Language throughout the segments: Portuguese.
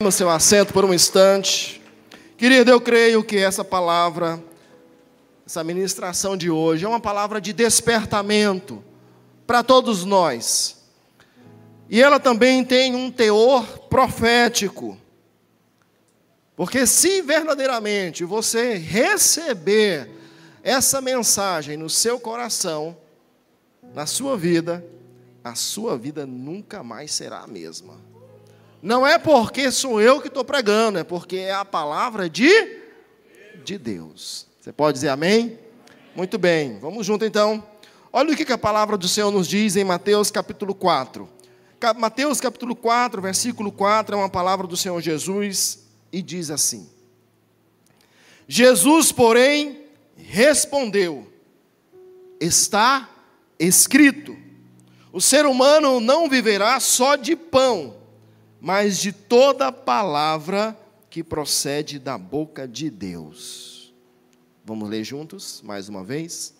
no seu assento por um instante. Querido, eu creio que essa palavra, essa ministração de hoje, é uma palavra de despertamento para todos nós. E ela também tem um teor profético. Porque se verdadeiramente você receber essa mensagem no seu coração, na sua vida, a sua vida nunca mais será a mesma. Não é porque sou eu que estou pregando, é porque é a palavra de, de Deus. Você pode dizer amém? Muito bem, vamos junto então. Olha o que a palavra do Senhor nos diz em Mateus capítulo 4. Mateus capítulo 4, versículo 4, é uma palavra do Senhor Jesus e diz assim: Jesus, porém, respondeu: Está escrito: o ser humano não viverá só de pão mas de toda palavra que procede da boca de Deus. Vamos ler juntos, mais uma vez.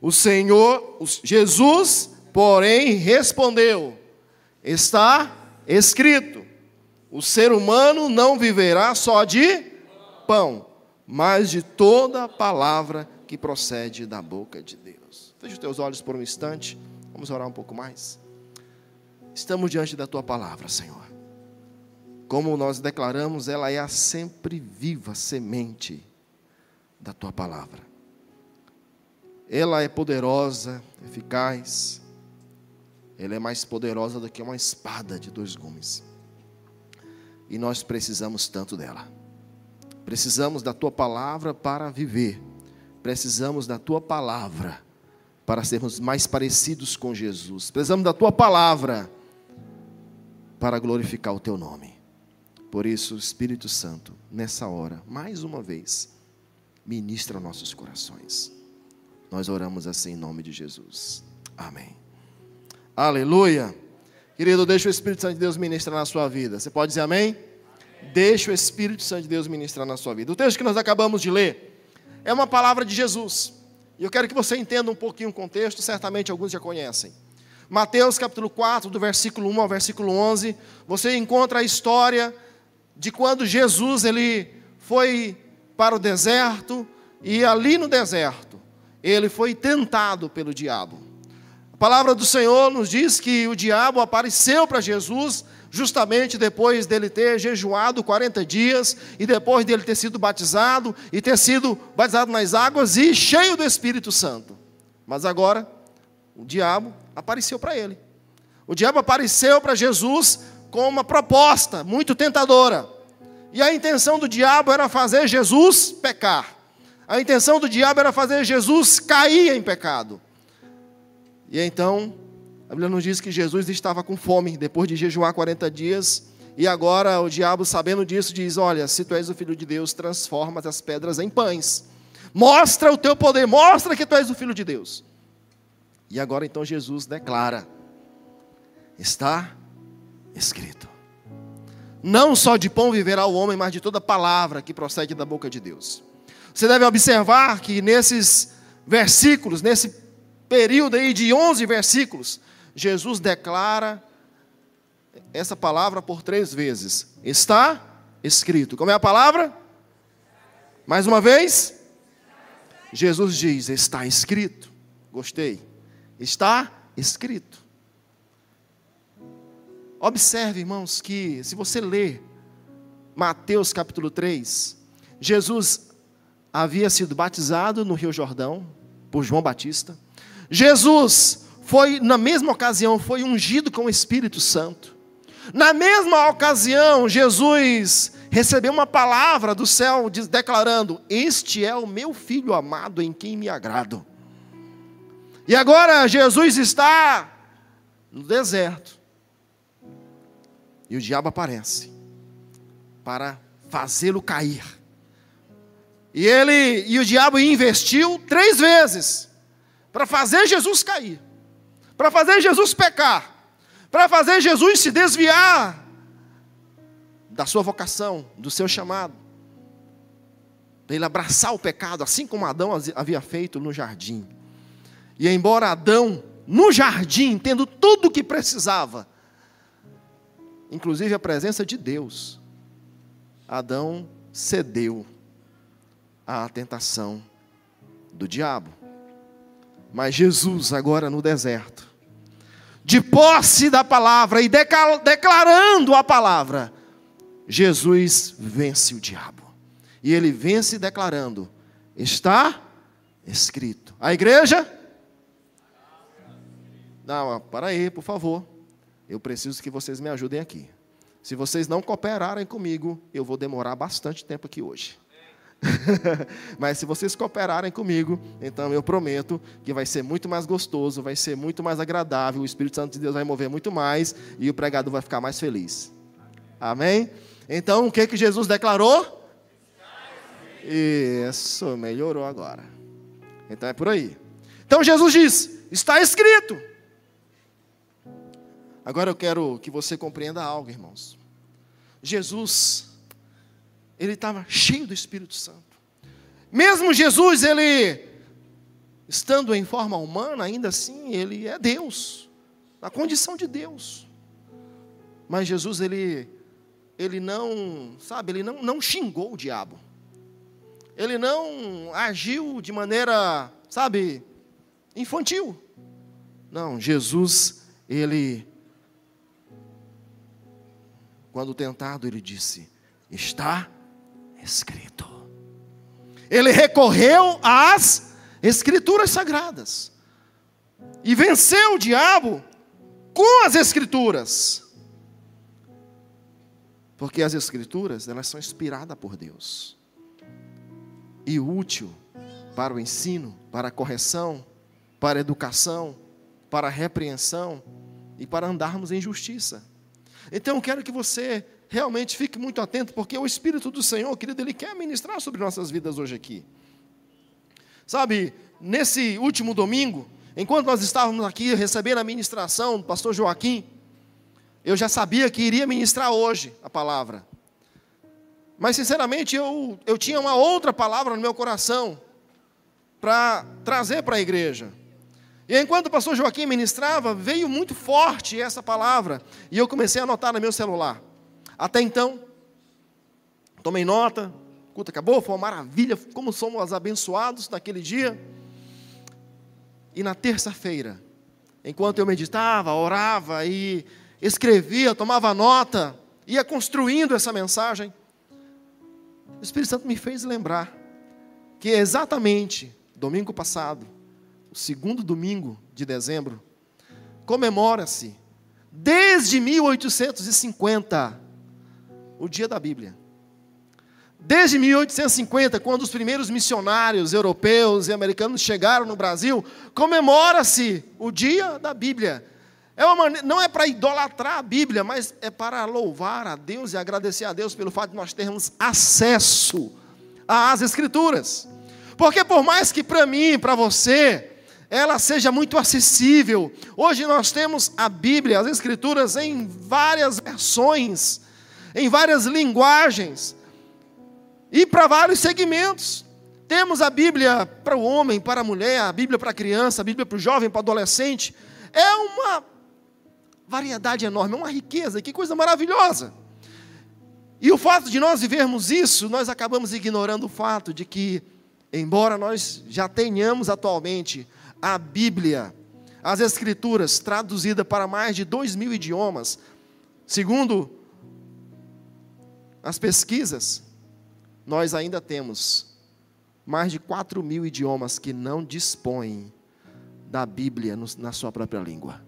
O Senhor, Jesus, porém, respondeu: Está escrito: o ser humano não viverá só de pão, mas de toda palavra que procede da boca de Deus. Feche os teus olhos por um instante, vamos orar um pouco mais. Estamos diante da tua palavra, Senhor. Como nós declaramos, ela é a sempre viva semente da tua palavra. Ela é poderosa, eficaz. Ela é mais poderosa do que uma espada de dois gumes. E nós precisamos tanto dela. Precisamos da tua palavra para viver. Precisamos da tua palavra para sermos mais parecidos com Jesus. Precisamos da tua palavra para glorificar o teu nome. Por isso, Espírito Santo, nessa hora, mais uma vez, ministra nossos corações. Nós oramos assim em nome de Jesus. Amém. Aleluia. Querido, deixa o Espírito Santo de Deus ministrar na sua vida. Você pode dizer amém? amém? Deixa o Espírito Santo de Deus ministrar na sua vida. O texto que nós acabamos de ler é uma palavra de Jesus. E eu quero que você entenda um pouquinho o contexto, certamente alguns já conhecem. Mateus capítulo 4, do versículo 1 ao versículo 11, você encontra a história de quando Jesus ele foi para o deserto e ali no deserto ele foi tentado pelo diabo. A palavra do Senhor nos diz que o diabo apareceu para Jesus justamente depois dele ter jejuado 40 dias e depois dele ter sido batizado e ter sido batizado nas águas e cheio do Espírito Santo. Mas agora o diabo apareceu para ele. O diabo apareceu para Jesus com uma proposta muito tentadora. E a intenção do diabo era fazer Jesus pecar. A intenção do diabo era fazer Jesus cair em pecado. E então, a Bíblia nos diz que Jesus estava com fome depois de jejuar 40 dias. E agora o diabo, sabendo disso, diz: Olha, se tu és o filho de Deus, transforma as pedras em pães. Mostra o teu poder, mostra que tu és o filho de Deus. E agora então Jesus declara: Está escrito. Não só de pão viverá o homem, mas de toda palavra que procede da boca de Deus. Você deve observar que nesses versículos, nesse período aí de 11 versículos, Jesus declara essa palavra por três vezes. Está escrito. Como é a palavra? Mais uma vez. Jesus diz: Está escrito. Gostei. Está escrito. Observe, irmãos, que se você ler Mateus capítulo 3, Jesus havia sido batizado no Rio Jordão por João Batista. Jesus foi, na mesma ocasião, foi ungido com o Espírito Santo. Na mesma ocasião, Jesus recebeu uma palavra do céu declarando: Este é o meu filho amado em quem me agrado. E agora Jesus está no deserto. E o diabo aparece para fazê-lo cair. E ele e o diabo investiu três vezes para fazer Jesus cair, para fazer Jesus pecar, para fazer Jesus se desviar da sua vocação, do seu chamado, para ele abraçar o pecado, assim como Adão havia feito no jardim. E embora Adão, no jardim, tendo tudo o que precisava, inclusive a presença de Deus, Adão cedeu à tentação do diabo. Mas Jesus, agora no deserto, de posse da palavra e declarando a palavra, Jesus vence o diabo. E ele vence declarando: está escrito. A igreja? Não, para aí, por favor. Eu preciso que vocês me ajudem aqui. Se vocês não cooperarem comigo, eu vou demorar bastante tempo aqui hoje. Mas se vocês cooperarem comigo, então eu prometo que vai ser muito mais gostoso, vai ser muito mais agradável, o Espírito Santo de Deus vai mover muito mais e o pregador vai ficar mais feliz. Amém? Então, o que que Jesus declarou? Isso, melhorou agora. Então é por aí. Então Jesus diz: está escrito. Agora eu quero que você compreenda algo, irmãos. Jesus, ele estava cheio do Espírito Santo. Mesmo Jesus, ele estando em forma humana, ainda assim, ele é Deus, na condição de Deus. Mas Jesus, ele, ele não, sabe, ele não, não xingou o diabo. Ele não agiu de maneira, sabe, infantil. Não, Jesus, ele quando tentado, ele disse: Está escrito. Ele recorreu às Escrituras sagradas e venceu o diabo com as Escrituras. Porque as Escrituras, elas são inspiradas por Deus e útil para o ensino, para a correção, para a educação, para a repreensão e para andarmos em justiça. Então eu quero que você realmente fique muito atento, porque o Espírito do Senhor, querido, Ele quer ministrar sobre nossas vidas hoje aqui. Sabe, nesse último domingo, enquanto nós estávamos aqui recebendo a ministração do pastor Joaquim, eu já sabia que iria ministrar hoje a palavra. Mas, sinceramente, eu, eu tinha uma outra palavra no meu coração para trazer para a igreja. E enquanto o pastor Joaquim ministrava, veio muito forte essa palavra. E eu comecei a anotar no meu celular. Até então, tomei nota, o culto acabou, foi uma maravilha, como somos abençoados naquele dia. E na terça-feira, enquanto eu meditava, orava e escrevia, tomava nota, ia construindo essa mensagem, o Espírito Santo me fez lembrar que exatamente domingo passado, o segundo domingo de dezembro, comemora-se, desde 1850, o dia da Bíblia. Desde 1850, quando os primeiros missionários europeus e americanos chegaram no Brasil, comemora-se o dia da Bíblia. É uma, não é para idolatrar a Bíblia, mas é para louvar a Deus e agradecer a Deus pelo fato de nós termos acesso às Escrituras. Porque por mais que para mim, para você, ela seja muito acessível. Hoje nós temos a Bíblia, as Escrituras, em várias versões, em várias linguagens e para vários segmentos. Temos a Bíblia para o homem, para a mulher, a Bíblia para a criança, a Bíblia para o jovem, para o adolescente. É uma variedade enorme, é uma riqueza, que coisa maravilhosa. E o fato de nós vivermos isso, nós acabamos ignorando o fato de que, embora nós já tenhamos atualmente a Bíblia, as Escrituras, traduzida para mais de dois mil idiomas, segundo as pesquisas, nós ainda temos mais de quatro mil idiomas que não dispõem da Bíblia na sua própria língua.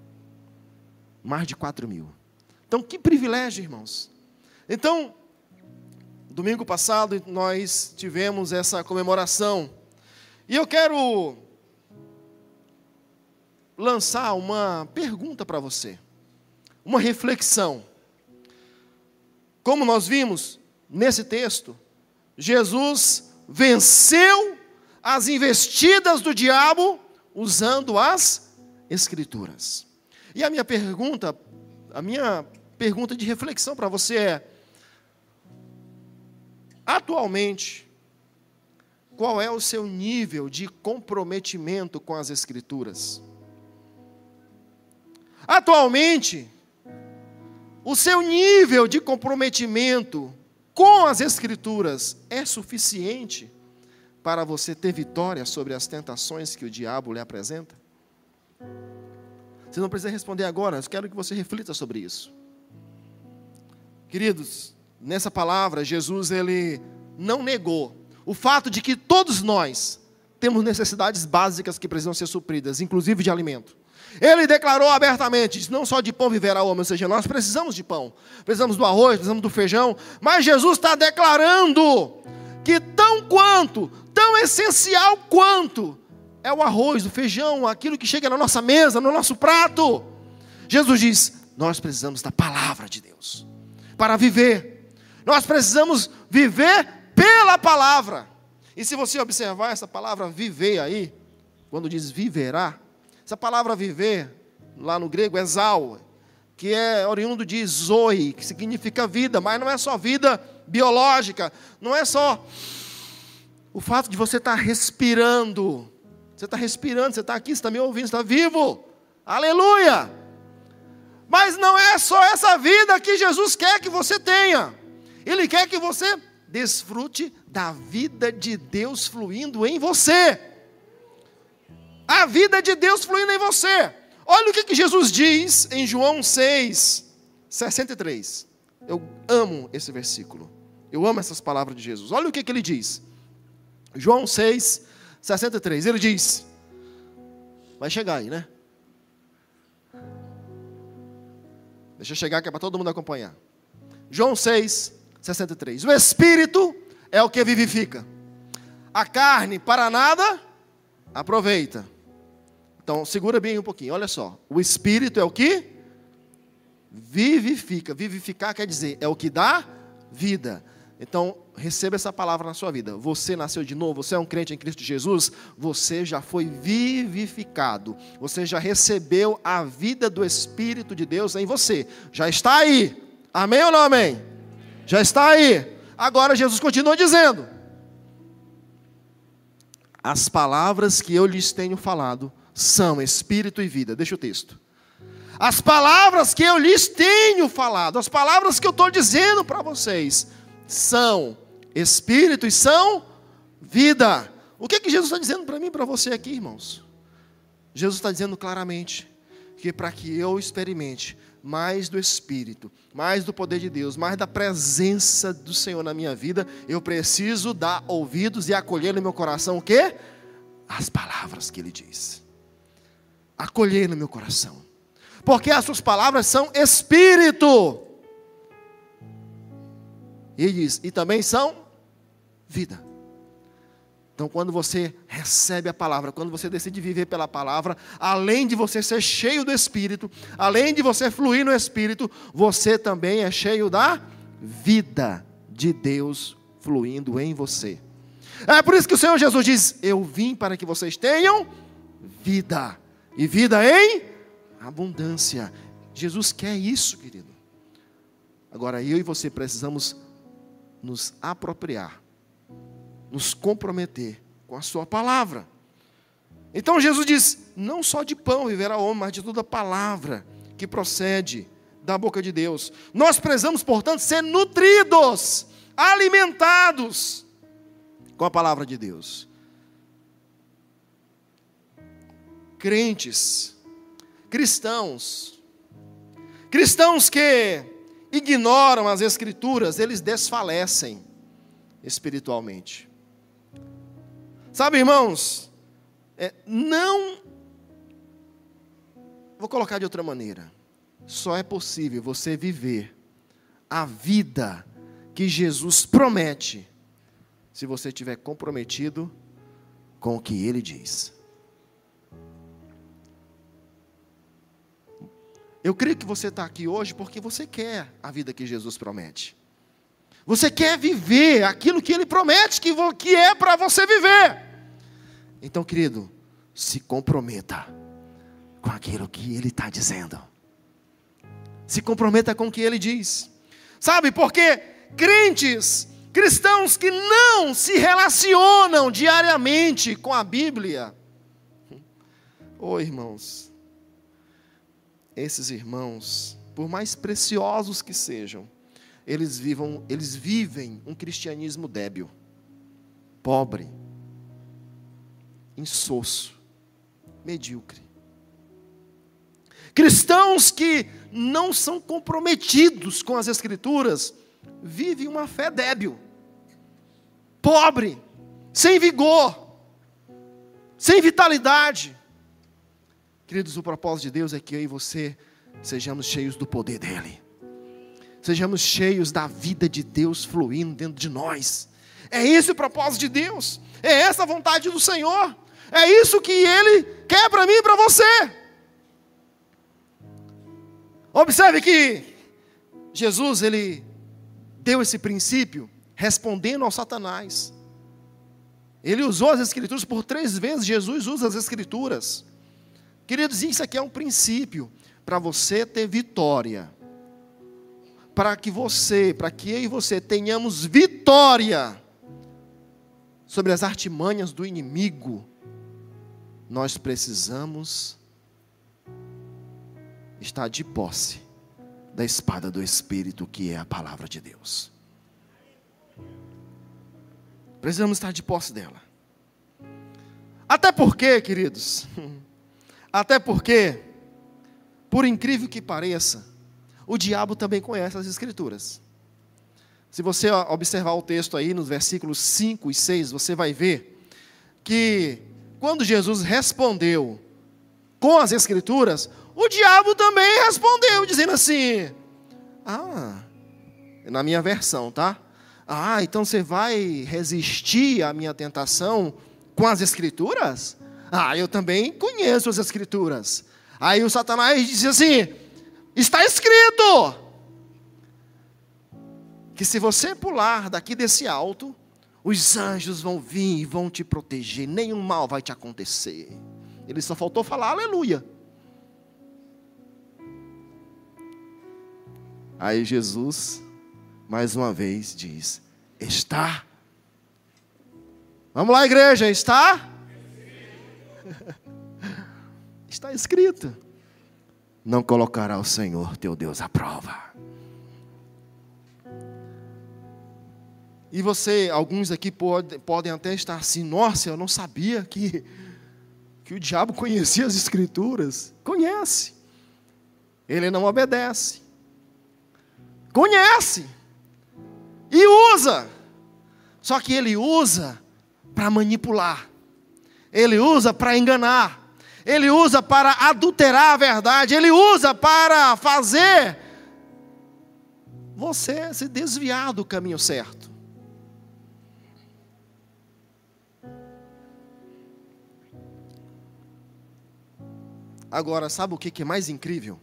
Mais de quatro mil. Então, que privilégio, irmãos. Então, domingo passado nós tivemos essa comemoração. E eu quero lançar uma pergunta para você, uma reflexão. Como nós vimos nesse texto, Jesus venceu as investidas do diabo usando as escrituras. E a minha pergunta, a minha pergunta de reflexão para você é: atualmente, qual é o seu nível de comprometimento com as escrituras? Atualmente, o seu nível de comprometimento com as Escrituras é suficiente para você ter vitória sobre as tentações que o diabo lhe apresenta? Você não precisa responder agora, eu quero que você reflita sobre isso. Queridos, nessa palavra, Jesus ele não negou o fato de que todos nós temos necessidades básicas que precisam ser supridas, inclusive de alimento. Ele declarou abertamente: não só de pão viverá o homem, ou seja, nós precisamos de pão, precisamos do arroz, precisamos do feijão, mas Jesus está declarando que tão quanto, tão essencial quanto, é o arroz, o feijão, aquilo que chega na nossa mesa, no nosso prato. Jesus diz: nós precisamos da palavra de Deus para viver. Nós precisamos viver pela palavra. E se você observar essa palavra viver aí, quando diz viverá, essa palavra viver, lá no grego, é zal, que é oriundo de zoe, que significa vida, mas não é só vida biológica, não é só o fato de você estar respirando. Você está respirando, você está aqui, você está me ouvindo, você está vivo. Aleluia! Mas não é só essa vida que Jesus quer que você tenha. Ele quer que você desfrute da vida de Deus fluindo em você. A vida de Deus fluindo em você. Olha o que, que Jesus diz em João 6, 63. Eu amo esse versículo. Eu amo essas palavras de Jesus. Olha o que, que ele diz. João 6, 63. Ele diz: Vai chegar aí, né? Deixa eu chegar que é para todo mundo acompanhar. João 6, 63. O Espírito é o que vivifica. A carne para nada aproveita. Então, segura bem um pouquinho, olha só. O Espírito é o que vivifica. Vivificar quer dizer, é o que dá vida. Então, receba essa palavra na sua vida. Você nasceu de novo, você é um crente em Cristo Jesus, você já foi vivificado. Você já recebeu a vida do Espírito de Deus em você. Já está aí. Amém ou não amém? Já está aí. Agora Jesus continua dizendo: As palavras que eu lhes tenho falado são espírito e vida. Deixa o texto. As palavras que eu lhes tenho falado, as palavras que eu estou dizendo para vocês, são espírito e são vida. O que, que Jesus está dizendo para mim e para você aqui, irmãos? Jesus está dizendo claramente que para que eu experimente mais do Espírito, mais do poder de Deus, mais da presença do Senhor na minha vida, eu preciso dar ouvidos e acolher no meu coração o quê? As palavras que Ele diz. Acolher no meu coração. Porque as suas palavras são Espírito. E diz, e também são vida. Então, quando você recebe a palavra, quando você decide viver pela palavra, além de você ser cheio do Espírito, além de você fluir no Espírito, você também é cheio da vida de Deus fluindo em você. É por isso que o Senhor Jesus diz: Eu vim para que vocês tenham vida, e vida em abundância. Jesus quer isso, querido. Agora, eu e você precisamos nos apropriar nos comprometer com a Sua palavra. Então Jesus diz: não só de pão viverá o homem, mas de toda palavra que procede da boca de Deus. Nós precisamos, portanto, ser nutridos, alimentados com a palavra de Deus. Crentes, cristãos, cristãos que ignoram as Escrituras, eles desfalecem espiritualmente. Sabe, irmãos, é, não. Vou colocar de outra maneira. Só é possível você viver a vida que Jesus promete se você estiver comprometido com o que ele diz. Eu creio que você está aqui hoje porque você quer a vida que Jesus promete. Você quer viver aquilo que Ele promete que, que é para você viver. Então, querido, se comprometa com aquilo que Ele está dizendo. Se comprometa com o que Ele diz. Sabe, porque crentes, cristãos que não se relacionam diariamente com a Bíblia. Oh, irmãos, esses irmãos, por mais preciosos que sejam, eles, vivam, eles vivem um cristianismo débil, pobre, insosso, medíocre. Cristãos que não são comprometidos com as Escrituras vivem uma fé débil, pobre, sem vigor, sem vitalidade. Queridos, o propósito de Deus é que eu e você sejamos cheios do poder dEle, sejamos cheios da vida de Deus fluindo dentro de nós. É esse o propósito de Deus, é essa a vontade do Senhor, é isso que Ele quer para mim e para você. Observe que Jesus, Ele deu esse princípio respondendo ao Satanás. Ele usou as Escrituras por três vezes, Jesus usa as Escrituras. Queridos, isso aqui é um princípio para você ter vitória. Para que você, para que eu e você tenhamos vitória sobre as artimanhas do inimigo, nós precisamos estar de posse da espada do Espírito, que é a palavra de Deus. Precisamos estar de posse dela. Até porque, queridos, até porque, por incrível que pareça, o diabo também conhece as Escrituras. Se você observar o texto aí, nos versículos 5 e 6, você vai ver que quando Jesus respondeu com as Escrituras, o diabo também respondeu, dizendo assim: Ah, na minha versão, tá? Ah, então você vai resistir à minha tentação com as Escrituras? Ah, eu também conheço as Escrituras. Aí o Satanás disse assim: Está escrito que se você pular daqui desse alto, os anjos vão vir e vão te proteger, nenhum mal vai te acontecer. Ele só faltou falar aleluia. Aí Jesus, mais uma vez, diz: Está. Vamos lá, igreja, está? Está escrito: Não colocará o Senhor teu Deus à prova. E você, alguns aqui pode, podem até estar assim: Nossa, eu não sabia que, que o diabo conhecia as Escrituras. Conhece. Ele não obedece conhece e usa. Só que ele usa para manipular, ele usa para enganar, ele usa para adulterar a verdade, ele usa para fazer você se desviar do caminho certo. Agora, sabe o que é mais incrível?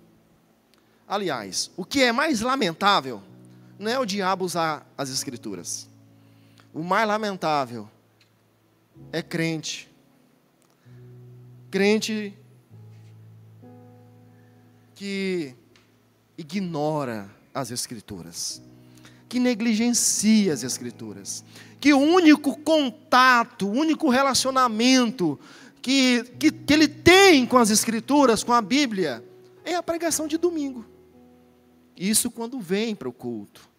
Aliás, o que é mais lamentável não é o diabo usar as escrituras. O mais lamentável é crente. Crente que ignora as escrituras, que negligencia as escrituras, que o único contato, o único relacionamento que, que, que ele tem com as escrituras, com a Bíblia, é a pregação de domingo. Isso quando vem para o culto.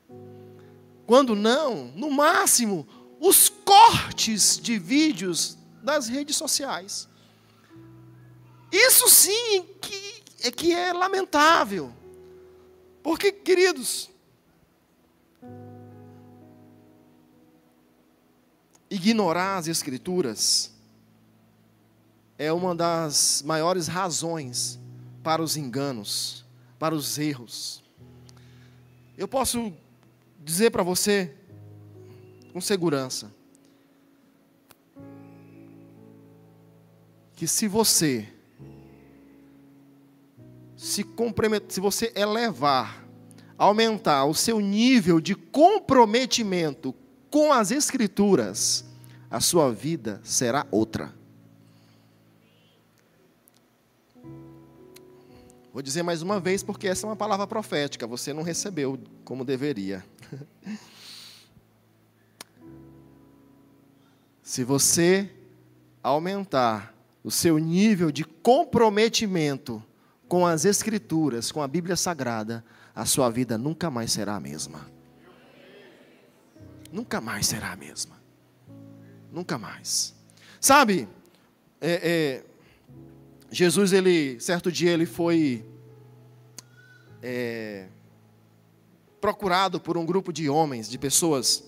Quando não, no máximo, os cortes de vídeos das redes sociais. Isso sim que é que é lamentável. Porque, queridos, ignorar as escrituras é uma das maiores razões para os enganos, para os erros. Eu posso dizer para você com segurança que se você se se você elevar, aumentar o seu nível de comprometimento com as escrituras, a sua vida será outra. Vou dizer mais uma vez, porque essa é uma palavra profética, você não recebeu como deveria. Se você aumentar o seu nível de comprometimento com as Escrituras, com a Bíblia Sagrada, a sua vida nunca mais será a mesma. nunca mais será a mesma. Nunca mais. Sabe, é, é, Jesus, ele, certo dia, ele foi é, procurado por um grupo de homens, de pessoas,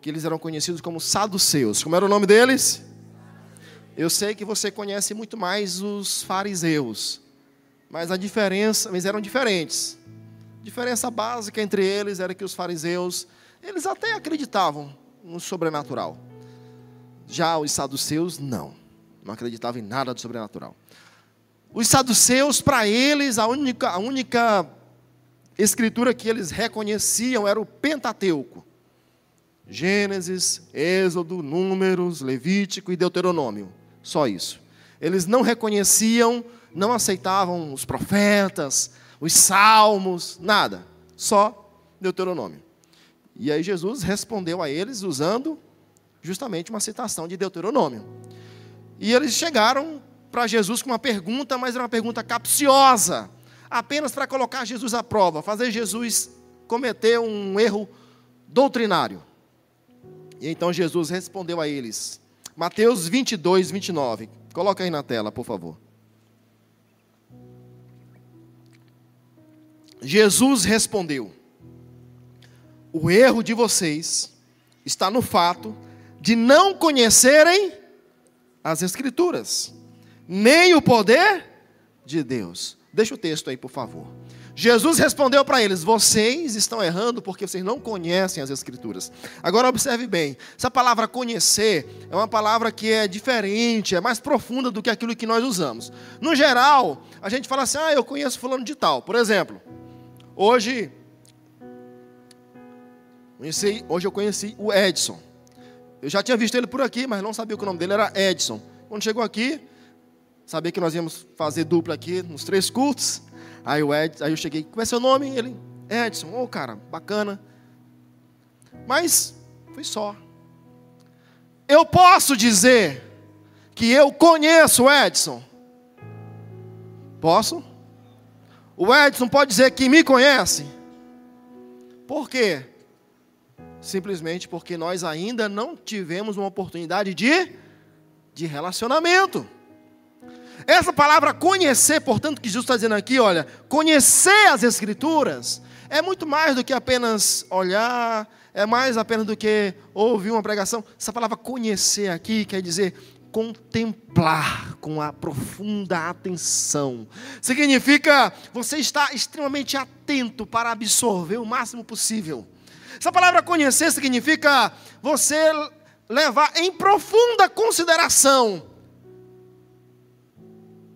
que eles eram conhecidos como saduceus. Como era o nome deles? Eu sei que você conhece muito mais os fariseus, mas a diferença, eles eram diferentes. A diferença básica entre eles era que os fariseus, eles até acreditavam no sobrenatural. Já os saduceus, não. Não acreditavam em nada do sobrenatural. Os saduceus, para eles, a única, a única escritura que eles reconheciam era o Pentateuco. Gênesis, Êxodo, Números, Levítico e Deuteronômio. Só isso. Eles não reconheciam, não aceitavam os profetas, os salmos, nada. Só Deuteronômio. E aí Jesus respondeu a eles usando justamente uma citação de Deuteronômio. E eles chegaram para Jesus com uma pergunta, mas era uma pergunta capciosa, apenas para colocar Jesus à prova, fazer Jesus cometer um erro doutrinário. E então Jesus respondeu a eles: Mateus 22, 29. Coloca aí na tela, por favor. Jesus respondeu: O erro de vocês está no fato de não conhecerem as Escrituras, nem o poder de Deus. Deixa o texto aí, por favor. Jesus respondeu para eles: Vocês estão errando porque vocês não conhecem as Escrituras. Agora observe bem: essa palavra conhecer é uma palavra que é diferente, é mais profunda do que aquilo que nós usamos. No geral, a gente fala assim: Ah, eu conheço Fulano de Tal. Por exemplo, hoje, conheci, hoje eu conheci o Edson. Eu já tinha visto ele por aqui, mas não sabia que o nome dele era Edson. Quando chegou aqui, sabia que nós íamos fazer dupla aqui nos três cultos. Aí, o Ed, aí eu cheguei, como é seu nome? Ele, Edson. Ô, oh, cara, bacana. Mas foi só. Eu posso dizer que eu conheço o Edson? Posso? O Edson pode dizer que me conhece? Por quê? Simplesmente porque nós ainda não tivemos uma oportunidade de, de relacionamento. Essa palavra conhecer, portanto, que Jesus está dizendo aqui, olha, conhecer as Escrituras é muito mais do que apenas olhar, é mais apenas do que ouvir uma pregação. Essa palavra conhecer aqui quer dizer contemplar com a profunda atenção. Significa você estar extremamente atento para absorver o máximo possível. Essa palavra conhecer significa você levar em profunda consideração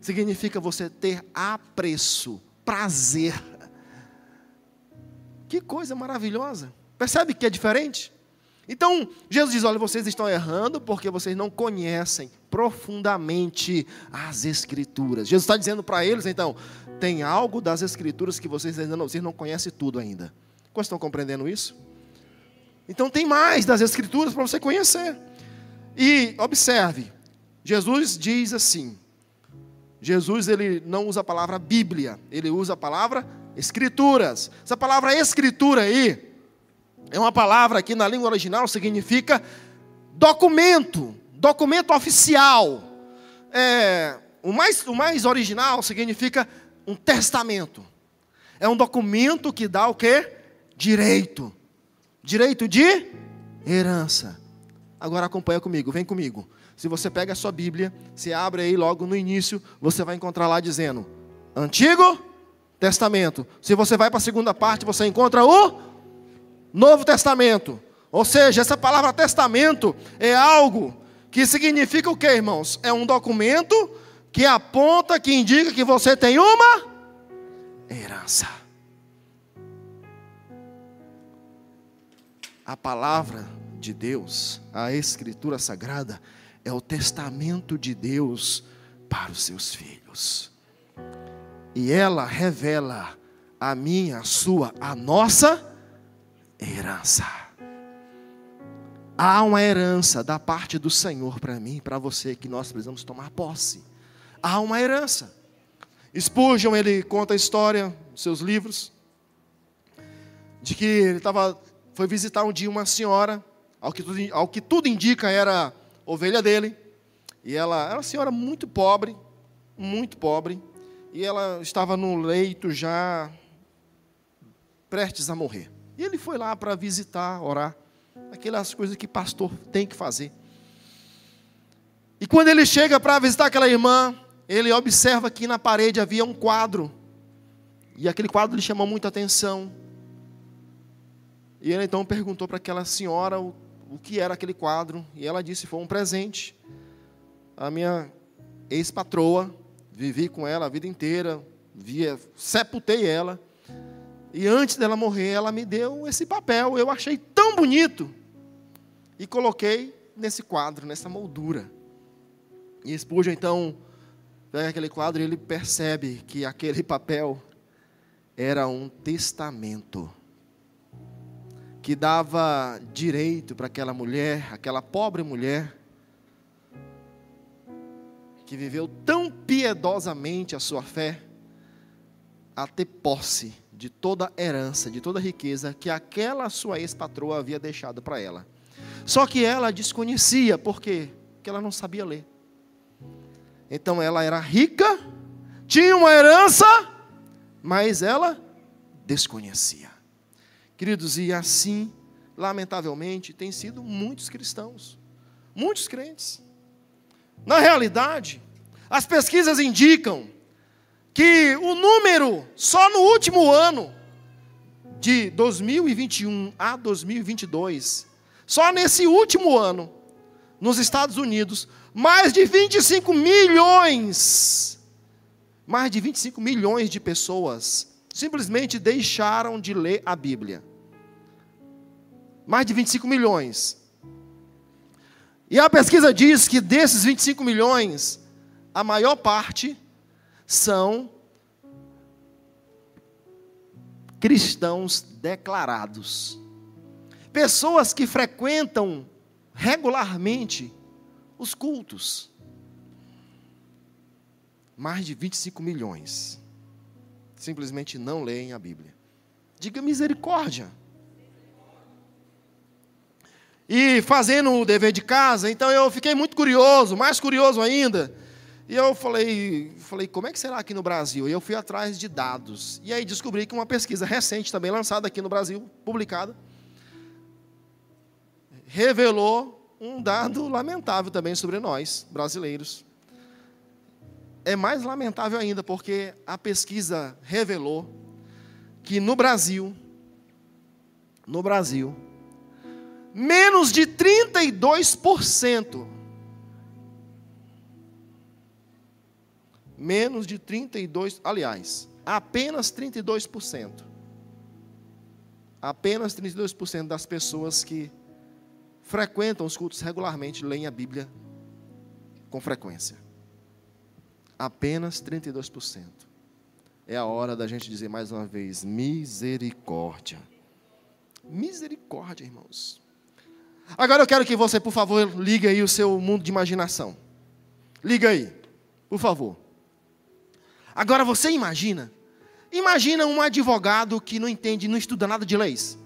significa você ter apreço, prazer. Que coisa maravilhosa. Percebe que é diferente? Então, Jesus diz: olha, vocês estão errando porque vocês não conhecem profundamente as Escrituras. Jesus está dizendo para eles, então, tem algo das Escrituras que vocês ainda não, vocês não conhecem tudo ainda. Quantos estão compreendendo isso? Então, tem mais das Escrituras para você conhecer. E, observe, Jesus diz assim: Jesus ele não usa a palavra Bíblia, ele usa a palavra Escrituras. Essa palavra Escritura aí é uma palavra que na língua original significa documento, documento oficial. É, o, mais, o mais original significa um testamento. É um documento que dá o que? Direito. Direito de herança. Agora acompanha comigo, vem comigo. Se você pega a sua Bíblia, se abre aí logo no início, você vai encontrar lá dizendo Antigo Testamento. Se você vai para a segunda parte, você encontra o Novo Testamento. Ou seja, essa palavra testamento é algo que significa o que, irmãos? É um documento que aponta, que indica que você tem uma herança. A palavra de Deus, a Escritura Sagrada, é o testamento de Deus para os seus filhos. E ela revela a minha, a sua, a nossa herança. Há uma herança da parte do Senhor para mim para você que nós precisamos tomar posse. Há uma herança. Spurgeon, ele conta a história, seus livros, de que ele tava, foi visitar um dia uma senhora ao que, tudo, ao que tudo indica era ovelha dele. E ela era uma senhora muito pobre, muito pobre, e ela estava no leito já prestes a morrer. E ele foi lá para visitar, orar, aquelas coisas que pastor tem que fazer. E quando ele chega para visitar aquela irmã, ele observa que na parede havia um quadro. E aquele quadro lhe chamou muita atenção. E ele então perguntou para aquela senhora o, o que era aquele quadro. E ela disse: Foi um presente. A minha ex-patroa, vivi com ela a vida inteira, via, sepultei ela. E antes dela morrer, ela me deu esse papel. Eu achei tão bonito. E coloquei nesse quadro, nessa moldura. E Spurgeon, então, pega aquele quadro e ele percebe que aquele papel era um testamento que dava direito para aquela mulher, aquela pobre mulher, que viveu tão piedosamente a sua fé, a ter posse de toda a herança, de toda riqueza que aquela sua ex-patroa havia deixado para ela. Só que ela desconhecia, por quê? Porque ela não sabia ler. Então ela era rica, tinha uma herança, mas ela desconhecia. Queridos, e assim, lamentavelmente, tem sido muitos cristãos, muitos crentes. Na realidade, as pesquisas indicam que o número, só no último ano, de 2021 a 2022, só nesse último ano, nos Estados Unidos, mais de 25 milhões, mais de 25 milhões de pessoas simplesmente deixaram de ler a Bíblia mais de 25 milhões. E a pesquisa diz que desses 25 milhões, a maior parte são cristãos declarados. Pessoas que frequentam regularmente os cultos. Mais de 25 milhões simplesmente não leem a Bíblia. Diga misericórdia e fazendo o dever de casa, então eu fiquei muito curioso, mais curioso ainda. E eu falei, falei, como é que será aqui no Brasil? E eu fui atrás de dados. E aí descobri que uma pesquisa recente, também lançada aqui no Brasil, publicada, revelou um dado lamentável também sobre nós, brasileiros. É mais lamentável ainda, porque a pesquisa revelou que no Brasil, no Brasil, menos de 32%. Menos de 32, aliás, apenas 32%. Apenas 32% das pessoas que frequentam os cultos regularmente leem a Bíblia com frequência. Apenas 32%. É a hora da gente dizer mais uma vez: misericórdia. Misericórdia, irmãos. Agora eu quero que você, por favor, ligue aí o seu mundo de imaginação. Liga aí, por favor. Agora você imagina, imagina um advogado que não entende, não estuda nada de leis.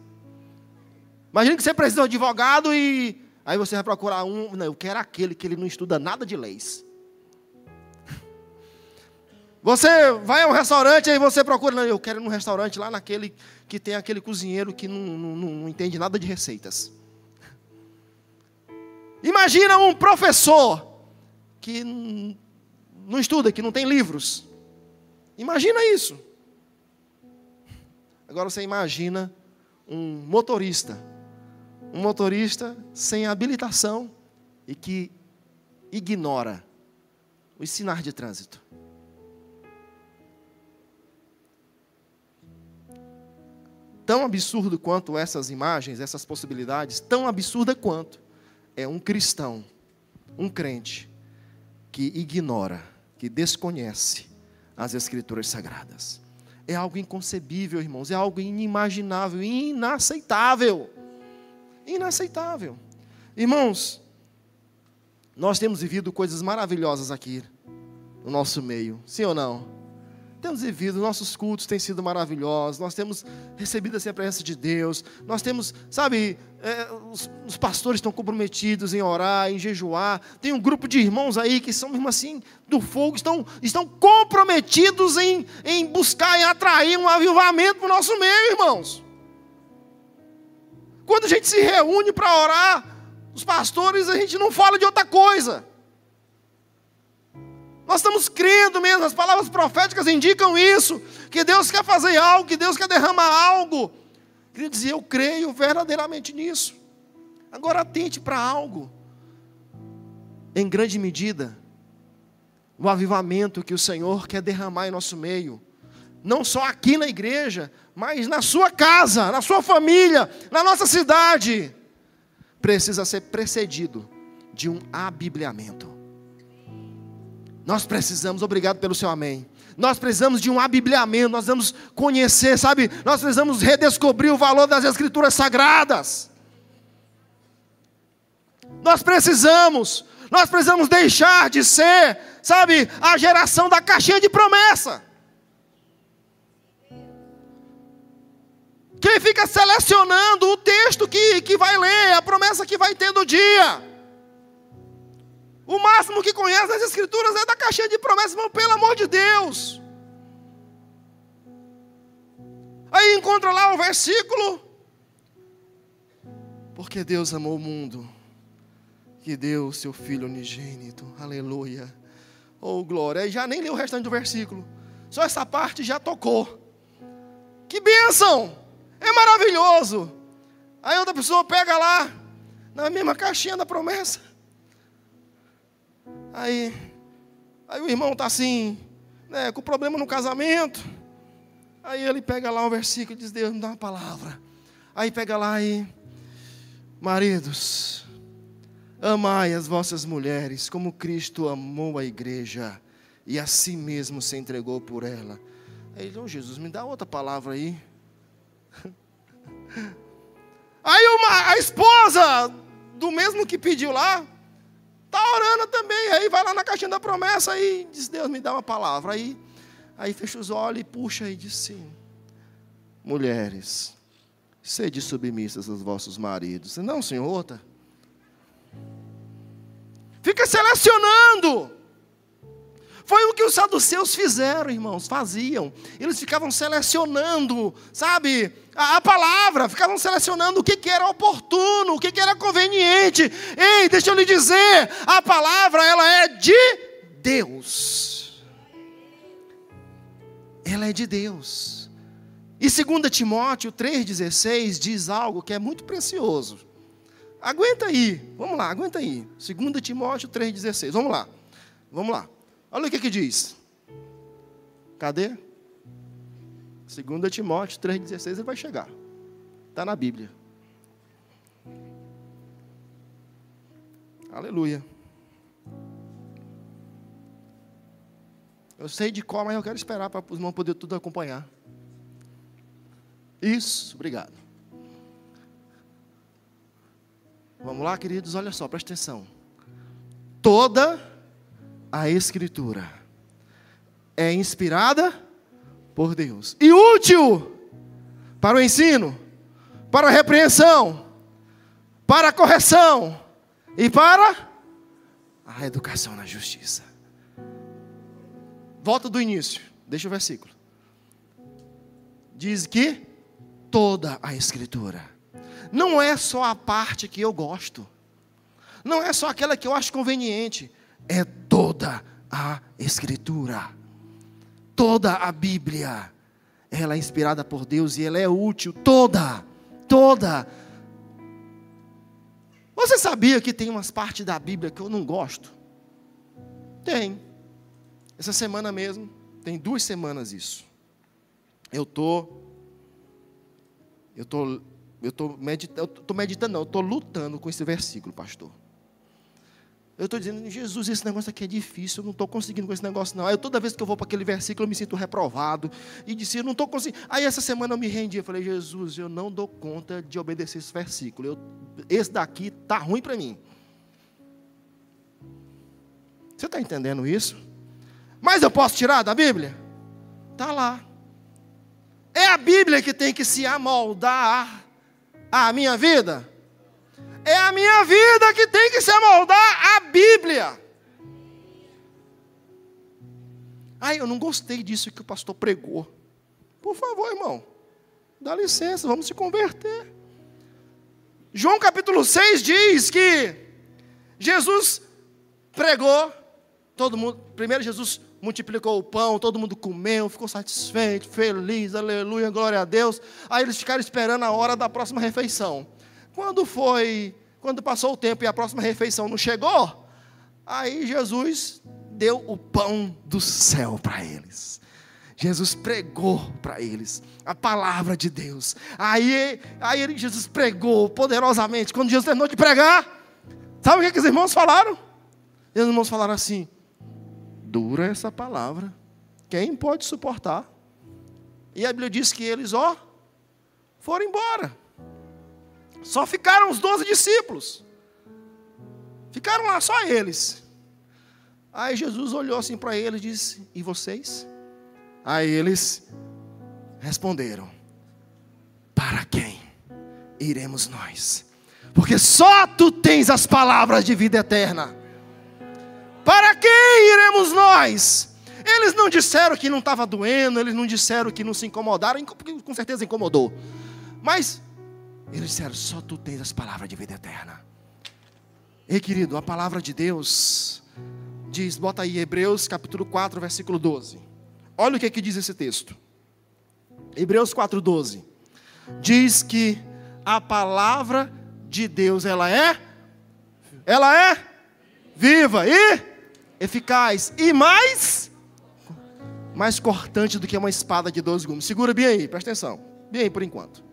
Imagina que você precisa de um advogado e aí você vai procurar um, não, eu quero aquele que ele não estuda nada de leis. Você vai a um restaurante e você procura, não, eu quero ir num restaurante lá naquele que tem aquele cozinheiro que não, não, não entende nada de receitas. Imagina um professor que não estuda, que não tem livros. Imagina isso. Agora você imagina um motorista, um motorista sem habilitação e que ignora os sinais de trânsito. Tão absurdo quanto essas imagens, essas possibilidades, tão absurda quanto é um cristão, um crente, que ignora, que desconhece as Escrituras Sagradas. É algo inconcebível, irmãos, é algo inimaginável, inaceitável. Inaceitável. Irmãos, nós temos vivido coisas maravilhosas aqui no nosso meio, sim ou não? Temos vivido, nossos cultos têm sido maravilhosos, nós temos recebido assim, a presença de Deus, nós temos, sabe, é, os, os, pastores estão comprometidos em orar, em jejuar, tem um grupo de irmãos aí que são mesmo assim do fogo, estão, estão comprometidos em, em buscar e atrair um avivamento para o nosso meio, irmãos. Quando a gente se reúne para orar, os pastores, a gente não fala de outra coisa. Nós estamos crendo mesmo, as palavras proféticas indicam isso, que Deus quer fazer algo, que Deus quer derramar algo. Queria dizer, eu creio verdadeiramente nisso. Agora atente para algo. Em grande medida, o avivamento que o Senhor quer derramar em nosso meio, não só aqui na igreja, mas na sua casa, na sua família, na nossa cidade, precisa ser precedido de um abibliamento. Nós precisamos, obrigado pelo seu amém. Nós precisamos de um abibliamento, nós vamos conhecer, sabe? Nós precisamos redescobrir o valor das Escrituras Sagradas. Nós precisamos, nós precisamos deixar de ser, sabe, a geração da caixinha de promessa. Quem fica selecionando o texto que, que vai ler, a promessa que vai ter do dia. O máximo que conhece das Escrituras é da caixinha de promessas, irmão, pelo amor de Deus. Aí encontra lá o versículo. Porque Deus amou o mundo, que deu o seu Filho unigênito. Aleluia. Oh, glória. E já nem leu o restante do versículo. Só essa parte já tocou. Que bênção! É maravilhoso. Aí outra pessoa pega lá, na mesma caixinha da promessa. Aí, aí o irmão está assim, né, com problema no casamento. Aí ele pega lá o versículo e diz: Deus me dá uma palavra. Aí pega lá e, maridos, amai as vossas mulheres como Cristo amou a igreja e a si mesmo se entregou por ela. Aí ele, oh, Jesus, me dá outra palavra aí. Aí uma, a esposa do mesmo que pediu lá, Está orando também. Aí vai lá na caixinha da promessa e diz: Deus me dá uma palavra. Aí, aí fecha os olhos e puxa e diz sim. Mulheres, sede submissas aos vossos maridos. Não, senhor, outra. Fica selecionando. Foi o que os saduceus fizeram, irmãos, faziam. Eles ficavam selecionando, sabe, a, a palavra, ficavam selecionando o que, que era oportuno, o que, que era conveniente. Ei, deixa eu lhe dizer, a palavra, ela é de Deus. Ela é de Deus. E 2 Timóteo 3,16 diz algo que é muito precioso. Aguenta aí, vamos lá, aguenta aí. 2 Timóteo 3,16, vamos lá, vamos lá. Olha o que, que diz. Cadê? 2 Timóteo 3,16 ele vai chegar. Está na Bíblia. Aleluia. Eu sei de qual, mas eu quero esperar para os irmãos poder tudo acompanhar. Isso, obrigado. Vamos lá, queridos, olha só, presta atenção. Toda a Escritura. É inspirada por Deus. E útil para o ensino, para a repreensão, para a correção e para a educação na justiça. Volta do início, deixa o versículo. Diz que toda a Escritura, não é só a parte que eu gosto, não é só aquela que eu acho conveniente, é toda a Escritura, toda a Bíblia. Ela é inspirada por Deus e ela é útil, toda, toda. Você sabia que tem umas partes da Bíblia que eu não gosto? Tem. Essa semana mesmo, tem duas semanas isso. Eu tô, eu tô, eu tô meditando, eu tô meditando não, eu tô lutando com esse versículo, pastor. Eu estou dizendo, Jesus, esse negócio aqui é difícil, eu não estou conseguindo com esse negócio, não. Aí toda vez que eu vou para aquele versículo, eu me sinto reprovado. E disse, eu não estou conseguindo. Aí essa semana eu me rendi, eu falei, Jesus, eu não dou conta de obedecer esse versículo. Eu, esse daqui está ruim para mim. Você está entendendo isso? Mas eu posso tirar da Bíblia? Está lá. É a Bíblia que tem que se amoldar à minha vida? É a minha vida que tem que se amoldar à Bíblia. Ai, eu não gostei disso que o pastor pregou. Por favor, irmão, dá licença, vamos se converter. João capítulo 6 diz que Jesus pregou, todo mundo, primeiro Jesus multiplicou o pão, todo mundo comeu, ficou satisfeito, feliz, aleluia, glória a Deus. Aí eles ficaram esperando a hora da próxima refeição. Quando foi, quando passou o tempo e a próxima refeição não chegou, aí Jesus deu o pão do céu para eles. Jesus pregou para eles a palavra de Deus. Aí, aí Jesus pregou poderosamente. Quando Jesus terminou de pregar, sabe o que, que os irmãos falaram? E os irmãos falaram assim: dura essa palavra. Quem pode suportar? E a Bíblia diz que eles, ó, foram embora. Só ficaram os doze discípulos. Ficaram lá só eles. Aí Jesus olhou assim para eles e disse: E vocês? Aí eles responderam: Para quem iremos nós? Porque só tu tens as palavras de vida eterna. Para quem iremos nós? Eles não disseram que não estava doendo, eles não disseram que não se incomodaram, com certeza incomodou. Mas eles disseram: Só tu tens as palavras de vida eterna. Ei, querido, a palavra de Deus diz, bota aí Hebreus capítulo 4, versículo 12. Olha o que, é que diz esse texto. Hebreus 4,12. Diz que a palavra de Deus, ela é? Ela é? Viva e eficaz. E mais? Mais cortante do que uma espada de dois gumes. Segura bem aí, presta atenção. Bem aí por enquanto.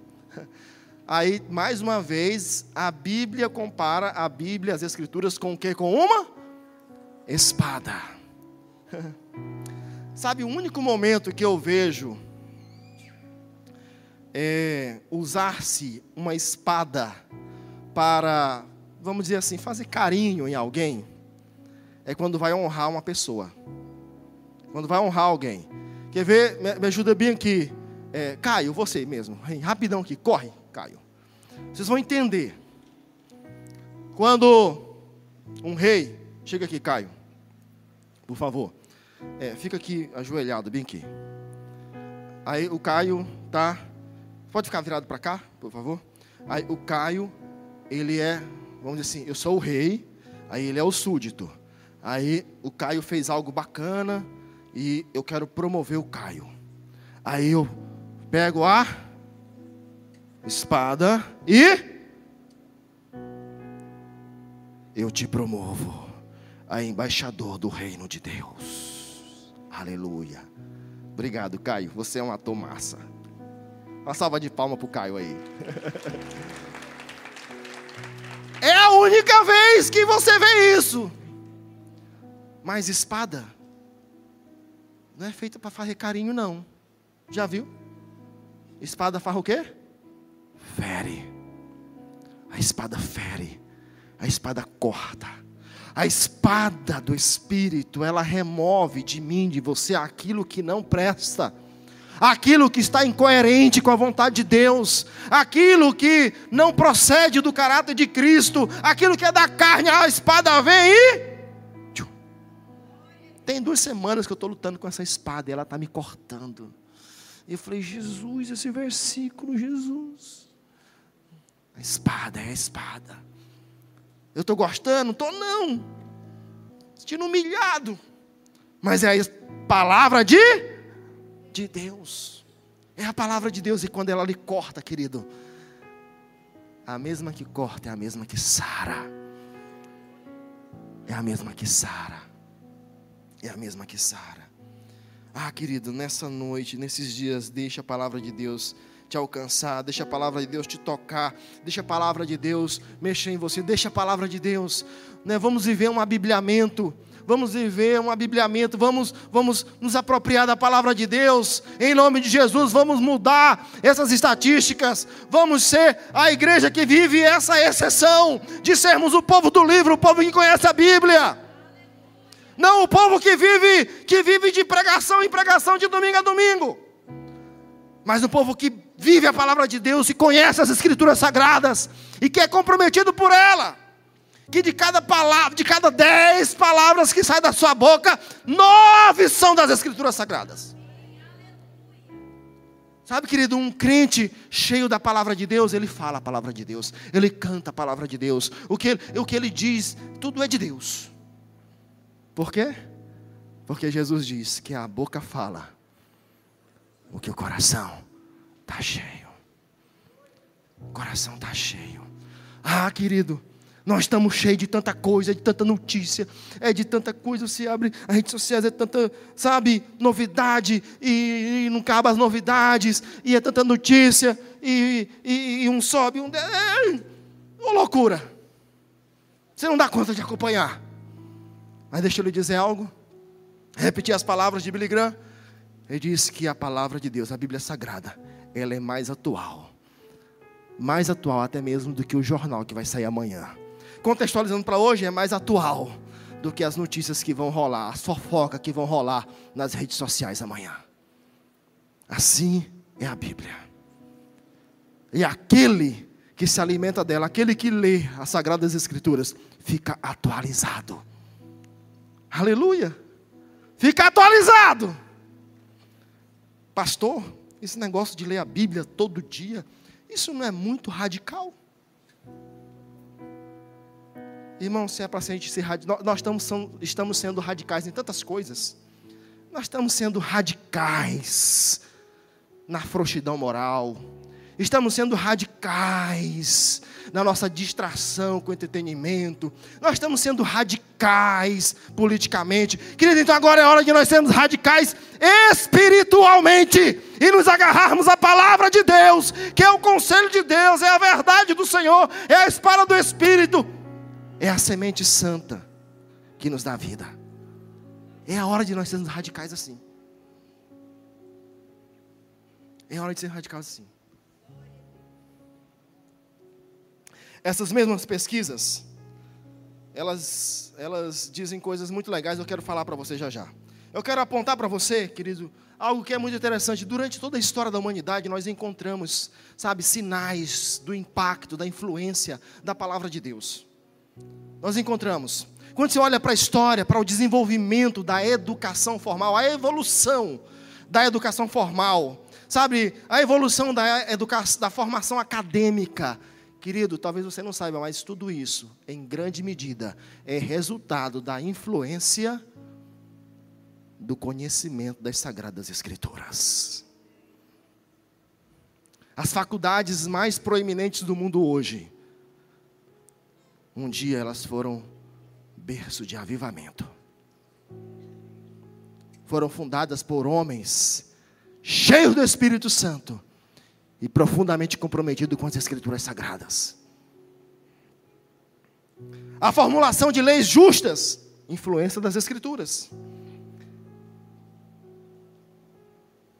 Aí, mais uma vez, a Bíblia compara a Bíblia, as Escrituras, com o que? Com uma espada. Sabe, o único momento que eu vejo é, usar-se uma espada para, vamos dizer assim, fazer carinho em alguém, é quando vai honrar uma pessoa. Quando vai honrar alguém. Quer ver? Me, me ajuda bem aqui. É, Caio, você mesmo. Rapidão aqui, corre, Caio. Vocês vão entender. Quando um rei, chega aqui, Caio, por favor. É, fica aqui ajoelhado, bem aqui. Aí o Caio tá. Pode ficar virado para cá, por favor? Aí o Caio, ele é, vamos dizer assim, eu sou o rei, aí ele é o súdito. Aí o Caio fez algo bacana e eu quero promover o Caio. Aí eu pego a espada e eu te promovo a embaixador do reino de Deus. Aleluia. Obrigado, Caio. Você é um ator. Uma salva de palma pro Caio aí. é a única vez que você vê isso. Mas espada não é feita para fazer carinho, não. Já viu? Espada faz o quê? Fere. A espada fere. A espada corta. A espada do Espírito, ela remove de mim, de você, aquilo que não presta, aquilo que está incoerente com a vontade de Deus, aquilo que não procede do caráter de Cristo, aquilo que é da carne, a espada vem e. Tem duas semanas que eu estou lutando com essa espada e ela está me cortando. E eu falei, Jesus, esse versículo, Jesus. A espada é a espada. Eu estou gostando? Estou não. Sentindo humilhado. Mas é a palavra de, de Deus. É a palavra de Deus. E quando ela lhe corta, querido, a mesma que corta é a mesma que sara. É a mesma que sara. É a mesma que sara. Ah, querido, nessa noite, nesses dias, deixa a palavra de Deus te alcançar, deixa a palavra de Deus te tocar, deixa a palavra de Deus mexer em você, deixa a palavra de Deus. Né? Vamos viver um abibliamento, vamos viver um abibliamento, vamos, vamos nos apropriar da palavra de Deus, em nome de Jesus, vamos mudar essas estatísticas, vamos ser a igreja que vive essa exceção de sermos o povo do livro, o povo que conhece a Bíblia. Não o povo que vive, que vive de pregação em pregação de domingo a domingo. Mas o povo que vive a palavra de Deus e conhece as escrituras sagradas e que é comprometido por ela. Que de cada palavra, de cada dez palavras que saem da sua boca, nove são das escrituras sagradas. Sabe, querido, um crente cheio da palavra de Deus, ele fala a palavra de Deus, ele canta a palavra de Deus, o que, o que ele diz, tudo é de Deus. Por quê? Porque Jesus diz que a boca fala o que o coração está cheio. O coração está cheio. Ah, querido, nós estamos cheios de tanta coisa, de tanta notícia, é de tanta coisa. Você abre as redes sociais, é tanta, sabe, novidade, e, e não acaba as novidades, e é tanta notícia, e, e, e um sobe, um. É, uma loucura. Você não dá conta de acompanhar. Mas deixa eu lhe dizer algo. Repetir as palavras de Billy Graham. Ele diz que a palavra de Deus, a Bíblia Sagrada, ela é mais atual. Mais atual até mesmo do que o jornal que vai sair amanhã contextualizando para hoje, é mais atual do que as notícias que vão rolar, as fofocas que vão rolar nas redes sociais amanhã. Assim é a Bíblia. E aquele que se alimenta dela, aquele que lê as Sagradas Escrituras, fica atualizado. Aleluia! Fica atualizado. Pastor, esse negócio de ler a Bíblia todo dia, isso não é muito radical? Irmão, se é para a gente ser radical, nós estamos, estamos sendo radicais em tantas coisas. Nós estamos sendo radicais na frouxidão moral. Estamos sendo radicais na nossa distração com entretenimento. Nós estamos sendo radicais politicamente. Querido, então agora é hora de nós sermos radicais espiritualmente e nos agarrarmos à palavra de Deus, que é o conselho de Deus, é a verdade do Senhor, é a espada do Espírito é a semente santa que nos dá vida. É a hora de nós sermos radicais assim. É a hora de ser radicais assim. Essas mesmas pesquisas, elas, elas dizem coisas muito legais, eu quero falar para você já já. Eu quero apontar para você, querido, algo que é muito interessante. Durante toda a história da humanidade, nós encontramos, sabe, sinais do impacto, da influência da palavra de Deus nós encontramos. Quando você olha para a história, para o desenvolvimento da educação formal, a evolução da educação formal, sabe, a evolução da, educação, da formação acadêmica, querido, talvez você não saiba, mas tudo isso, em grande medida, é resultado da influência do conhecimento das Sagradas Escrituras. As faculdades mais proeminentes do mundo hoje um dia elas foram berço de avivamento. Foram fundadas por homens cheios do Espírito Santo e profundamente comprometidos com as Escrituras Sagradas. A formulação de leis justas, influência das Escrituras.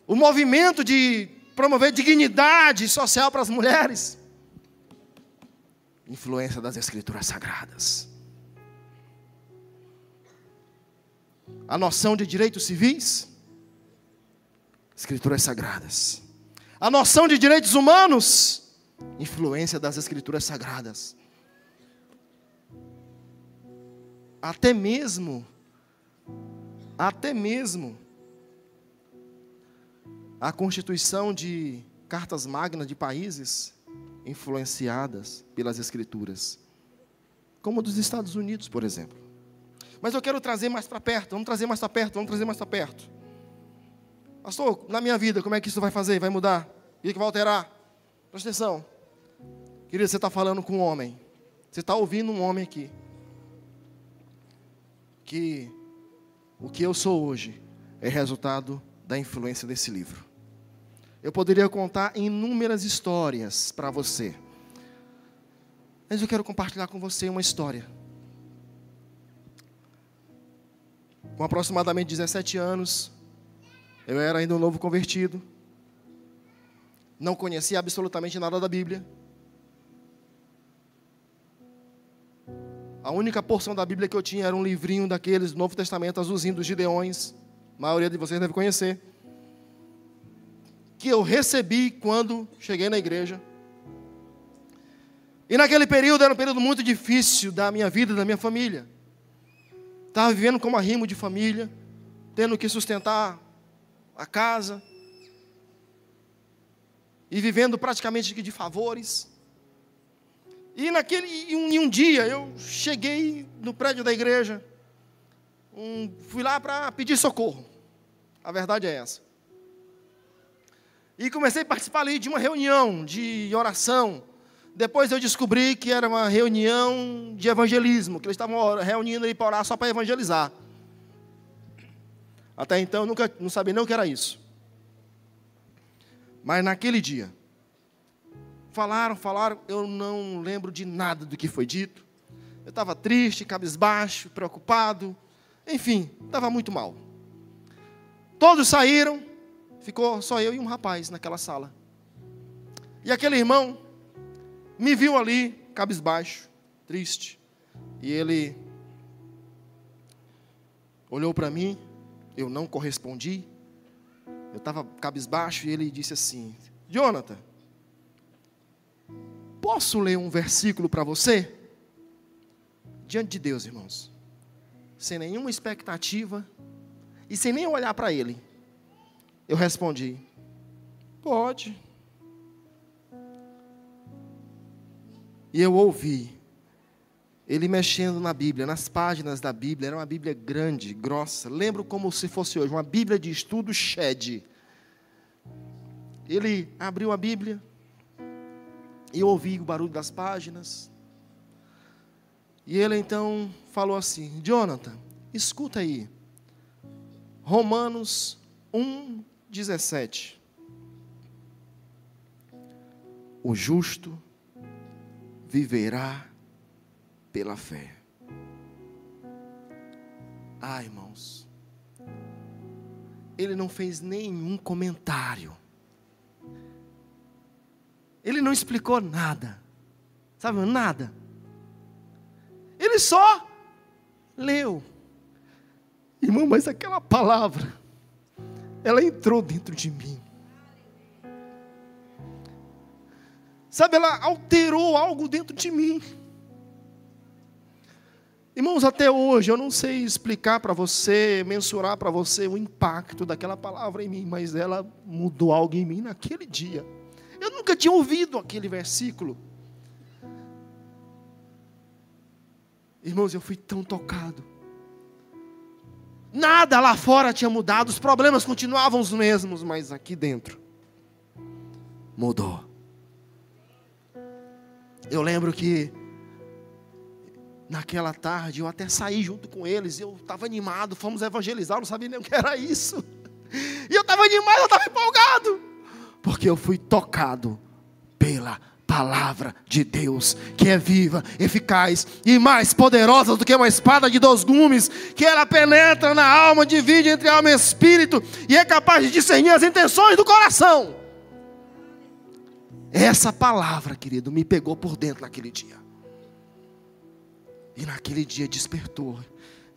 O movimento de promover dignidade social para as mulheres influência das Escrituras Sagradas. A noção de direitos civis, Escrituras Sagradas. A noção de direitos humanos, influência das Escrituras Sagradas. Até mesmo, até mesmo, a constituição de cartas magnas de países influenciadas pelas Escrituras, como a dos Estados Unidos, por exemplo. Mas eu quero trazer mais para perto, vamos trazer mais para perto, vamos trazer mais para perto. Pastor, na minha vida, como é que isso vai fazer? Vai mudar? O que vai alterar? Presta atenção. Querido, você está falando com um homem. Você está ouvindo um homem aqui. Que o que eu sou hoje é resultado da influência desse livro. Eu poderia contar inúmeras histórias para você. Mas eu quero compartilhar com você uma história. Com aproximadamente 17 anos, eu era ainda um novo convertido. Não conhecia absolutamente nada da Bíblia. A única porção da Bíblia que eu tinha era um livrinho daqueles do Novo Testamento, azulzinho dos Gideões. A maioria de vocês deve conhecer. Que eu recebi quando cheguei na igreja. E naquele período era um período muito difícil da minha vida, da minha família. Estava vivendo como arrimo de família, tendo que sustentar a casa. E vivendo praticamente de favores. E naquele em um, dia eu cheguei no prédio da igreja, um, fui lá para pedir socorro. A verdade é essa. E comecei a participar ali de uma reunião de oração. Depois eu descobri que era uma reunião de evangelismo, que eles estavam reunindo ali para orar só para evangelizar. Até então eu nunca não sabia nem o que era isso. Mas naquele dia, Falaram, falaram, eu não lembro de nada do que foi dito. Eu estava triste, cabisbaixo, preocupado, enfim, estava muito mal. Todos saíram, ficou só eu e um rapaz naquela sala. E aquele irmão me viu ali, cabisbaixo, triste, e ele olhou para mim, eu não correspondi, eu estava cabisbaixo, e ele disse assim: Jonathan, Posso ler um versículo para você? Diante de Deus, irmãos. Sem nenhuma expectativa e sem nem olhar para ele. Eu respondi: Pode. E eu ouvi ele mexendo na Bíblia, nas páginas da Bíblia, era uma Bíblia grande, grossa. Lembro como se fosse hoje, uma Bíblia de estudo Shed. Ele abriu a Bíblia, e eu ouvi o barulho das páginas. E ele então falou assim: Jonathan, escuta aí. Romanos 1, 17. O justo viverá pela fé. Ah, irmãos. Ele não fez nenhum comentário. Ele não explicou nada. Sabe, nada. Ele só leu. Irmão, mas aquela palavra, ela entrou dentro de mim. Sabe, ela alterou algo dentro de mim. Irmãos, até hoje eu não sei explicar para você, mensurar para você o impacto daquela palavra em mim, mas ela mudou algo em mim naquele dia. Eu nunca tinha ouvido aquele versículo. Irmãos, eu fui tão tocado. Nada lá fora tinha mudado, os problemas continuavam os mesmos, mas aqui dentro mudou. Eu lembro que naquela tarde eu até saí junto com eles, eu estava animado, fomos evangelizar, eu não sabia nem o que era isso. E eu estava animado, eu estava empolgado porque eu fui tocado pela palavra de Deus, que é viva, eficaz e mais poderosa do que uma espada de dois gumes, que ela penetra na alma, divide entre alma e espírito e é capaz de discernir as intenções do coração. Essa palavra, querido, me pegou por dentro naquele dia. E naquele dia despertou.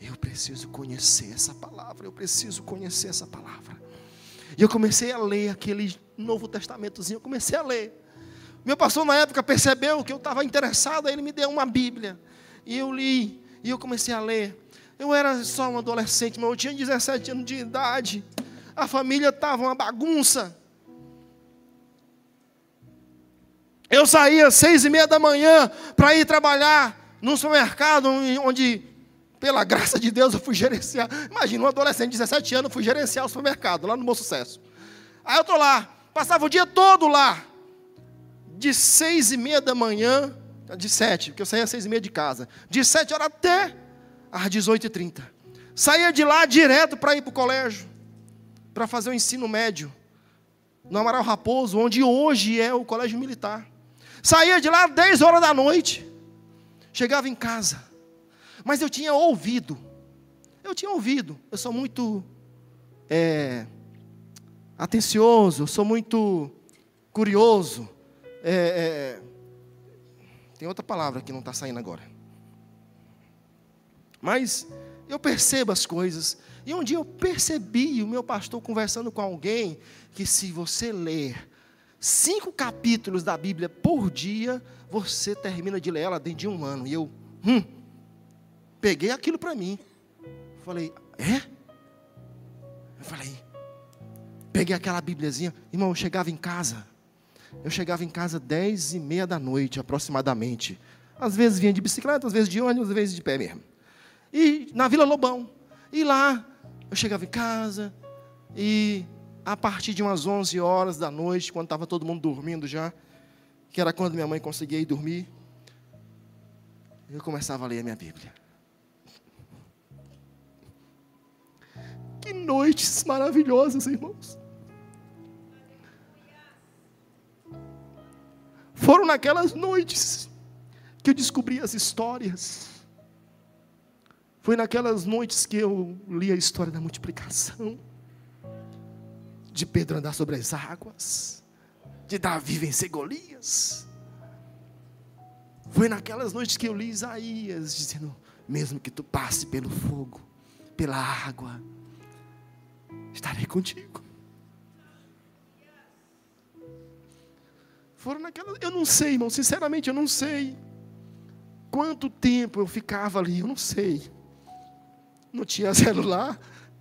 Eu preciso conhecer essa palavra, eu preciso conhecer essa palavra. E eu comecei a ler aquele Novo Testamentozinho, eu comecei a ler. Meu pastor na época percebeu que eu estava interessado, aí ele me deu uma Bíblia. E eu li, e eu comecei a ler. Eu era só um adolescente, mas eu tinha 17 anos de idade. A família estava uma bagunça. Eu saía às seis e meia da manhã para ir trabalhar num supermercado onde, pela graça de Deus, eu fui gerenciar. Imagina, um adolescente de 17 anos, fui gerenciar o supermercado lá no Bom Sucesso. Aí eu estou lá, Passava o dia todo lá. De seis e meia da manhã, de sete, porque eu saía às seis e meia de casa. De sete horas até às dezoito e trinta. Saía de lá direto para ir para o colégio. Para fazer o ensino médio. No Amaral Raposo, onde hoje é o colégio militar. Saía de lá às dez horas da noite. Chegava em casa. Mas eu tinha ouvido. Eu tinha ouvido. Eu sou muito é, atencioso, sou muito curioso. É, é, tem outra palavra que não está saindo agora. Mas eu percebo as coisas. E um dia eu percebi o meu pastor conversando com alguém que se você ler cinco capítulos da Bíblia por dia, você termina de ler ela dentro de um ano. E eu, hum, peguei aquilo para mim. Falei, é? Eu falei, peguei aquela Bíbliazinha. Irmão, eu chegava em casa. Eu chegava em casa dez e meia da noite, aproximadamente. Às vezes vinha de bicicleta, às vezes de ônibus, às vezes de pé mesmo. E na Vila Lobão. E lá, eu chegava em casa e a partir de umas 11 horas da noite, quando estava todo mundo dormindo já, que era quando minha mãe conseguia ir dormir, eu começava a ler a minha Bíblia. Que noites maravilhosas, irmãos. Foram naquelas noites que eu descobri as histórias. Foi naquelas noites que eu li a história da multiplicação de Pedro andar sobre as águas, de Davi vencer Golias. Foi naquelas noites que eu li Isaías, dizendo: mesmo que tu passe pelo fogo, pela água, estarei contigo. Foram naquelas. Eu não sei, irmão, sinceramente, eu não sei. Quanto tempo eu ficava ali, eu não sei. Não tinha celular,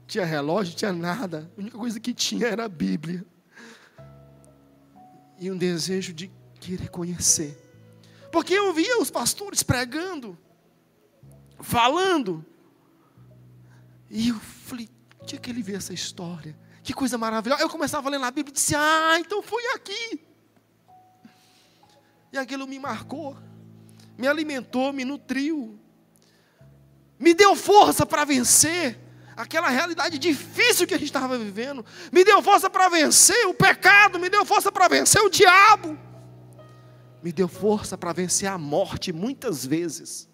tinha relógio, tinha nada. A única coisa que tinha era a Bíblia. E um desejo de querer conhecer. Porque eu via os pastores pregando, falando. E eu falei, tinha que ele ver essa história. Que coisa maravilhosa. Eu começava a ler na Bíblia e disse, ah, então foi aqui. E aquilo me marcou, me alimentou, me nutriu, me deu força para vencer aquela realidade difícil que a gente estava vivendo, me deu força para vencer o pecado, me deu força para vencer o diabo, me deu força para vencer a morte muitas vezes.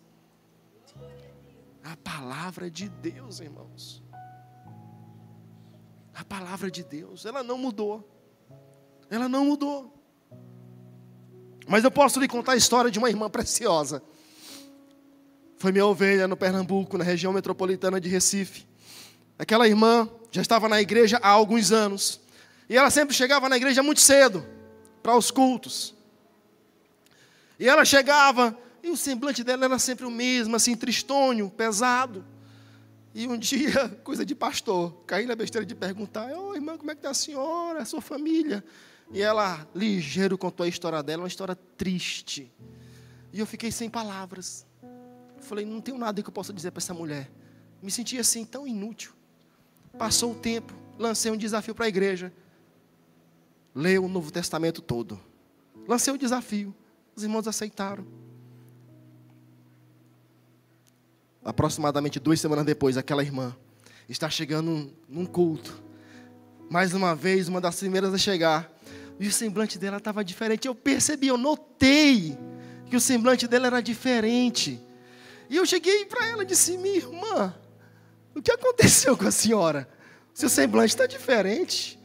A palavra de Deus, irmãos. A palavra de Deus, ela não mudou. Ela não mudou. Mas eu posso lhe contar a história de uma irmã preciosa. Foi minha ovelha no Pernambuco, na região metropolitana de Recife. Aquela irmã já estava na igreja há alguns anos. E ela sempre chegava na igreja muito cedo, para os cultos. E ela chegava, e o semblante dela era sempre o mesmo, assim, tristonho, pesado. E um dia, coisa de pastor, caí na besteira de perguntar: Ô oh, irmã, como é que está a senhora, a sua família? E ela, ligeiro, contou a história dela, uma história triste. E eu fiquei sem palavras. Falei: não tenho nada que eu possa dizer para essa mulher. Me senti assim, tão inútil. Passou o tempo, lancei um desafio para a igreja. Leu o Novo Testamento todo. Lancei o desafio. Os irmãos aceitaram. Aproximadamente duas semanas depois, aquela irmã está chegando num culto. Mais uma vez, uma das primeiras a chegar. E o semblante dela estava diferente. Eu percebi, eu notei que o semblante dela era diferente. E eu cheguei para ela e disse: Minha irmã, o que aconteceu com a senhora? Seu semblante está diferente.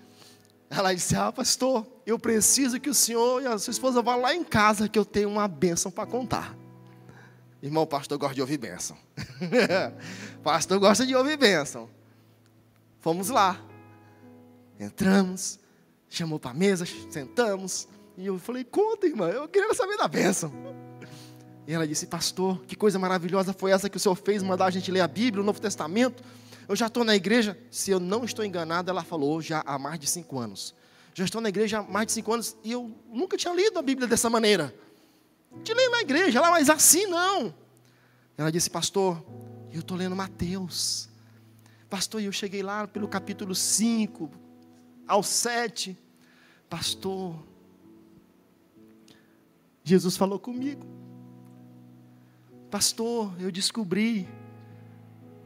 Ela disse: Ah, pastor, eu preciso que o senhor e a sua esposa vá lá em casa, que eu tenho uma bênção para contar. Irmão, pastor gosta de ouvir bênção. pastor gosta de ouvir bênção. Fomos lá. Entramos, chamou para a mesa, sentamos. E eu falei: Conta, irmã, eu queria saber da bênção. E ela disse: Pastor, que coisa maravilhosa foi essa que o Senhor fez, mandar a gente ler a Bíblia, o Novo Testamento. Eu já estou na igreja, se eu não estou enganado, ela falou já há mais de cinco anos. Já estou na igreja há mais de cinco anos e eu nunca tinha lido a Bíblia dessa maneira. De ler na igreja, lá, mas assim não. Ela disse: Pastor, eu estou lendo Mateus. Pastor, eu cheguei lá pelo capítulo 5 ao 7. Pastor, Jesus falou comigo. Pastor, eu descobri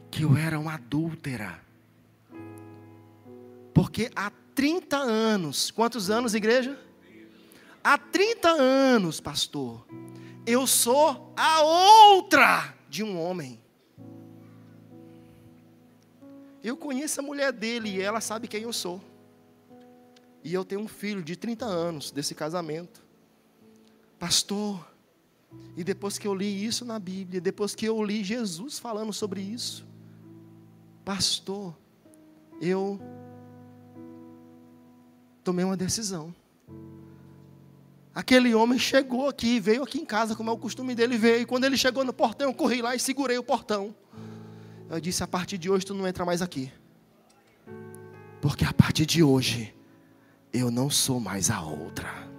que eu era uma adúltera. Porque há 30 anos, quantos anos, igreja? Há 30 anos, pastor, eu sou a outra de um homem. Eu conheço a mulher dele e ela sabe quem eu sou. E eu tenho um filho de 30 anos desse casamento. Pastor, E depois que eu li isso na Bíblia, depois que eu li Jesus falando sobre isso, pastor, eu tomei uma decisão. Aquele homem chegou aqui, veio aqui em casa, como é o costume dele, veio. E quando ele chegou no portão, eu corri lá e segurei o portão. Eu disse: a partir de hoje tu não entra mais aqui. Porque a partir de hoje, eu não sou mais a outra.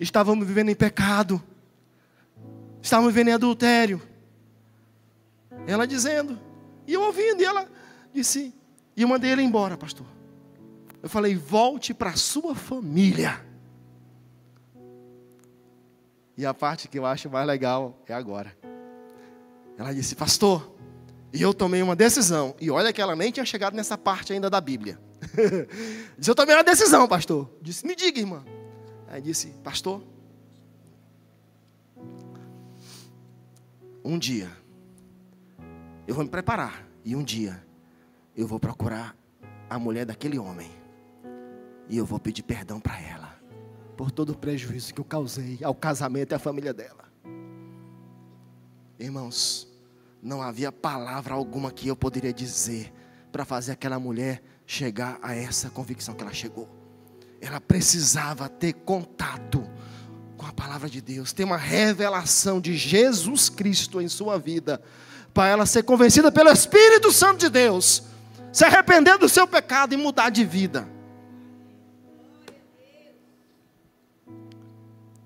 Estávamos vivendo em pecado. Estávamos vivendo em adultério. Ela dizendo. E eu ouvindo, e ela disse. E eu mandei ele embora, pastor. Eu falei: volte para a sua família. E a parte que eu acho mais legal é agora. Ela disse: Pastor, e eu tomei uma decisão. E olha que ela nem tinha chegado nessa parte ainda da Bíblia. disse: Eu tomei uma decisão, pastor. Disse: Me diga, irmã. Aí disse: Pastor, um dia eu vou me preparar. E um dia eu vou procurar a mulher daquele homem. E eu vou pedir perdão para ela. Por todo o prejuízo que eu causei ao casamento e à família dela. Irmãos, não havia palavra alguma que eu poderia dizer para fazer aquela mulher chegar a essa convicção que ela chegou. Ela precisava ter contato com a palavra de Deus, ter uma revelação de Jesus Cristo em sua vida, para ela ser convencida pelo Espírito Santo de Deus, se arrepender do seu pecado e mudar de vida.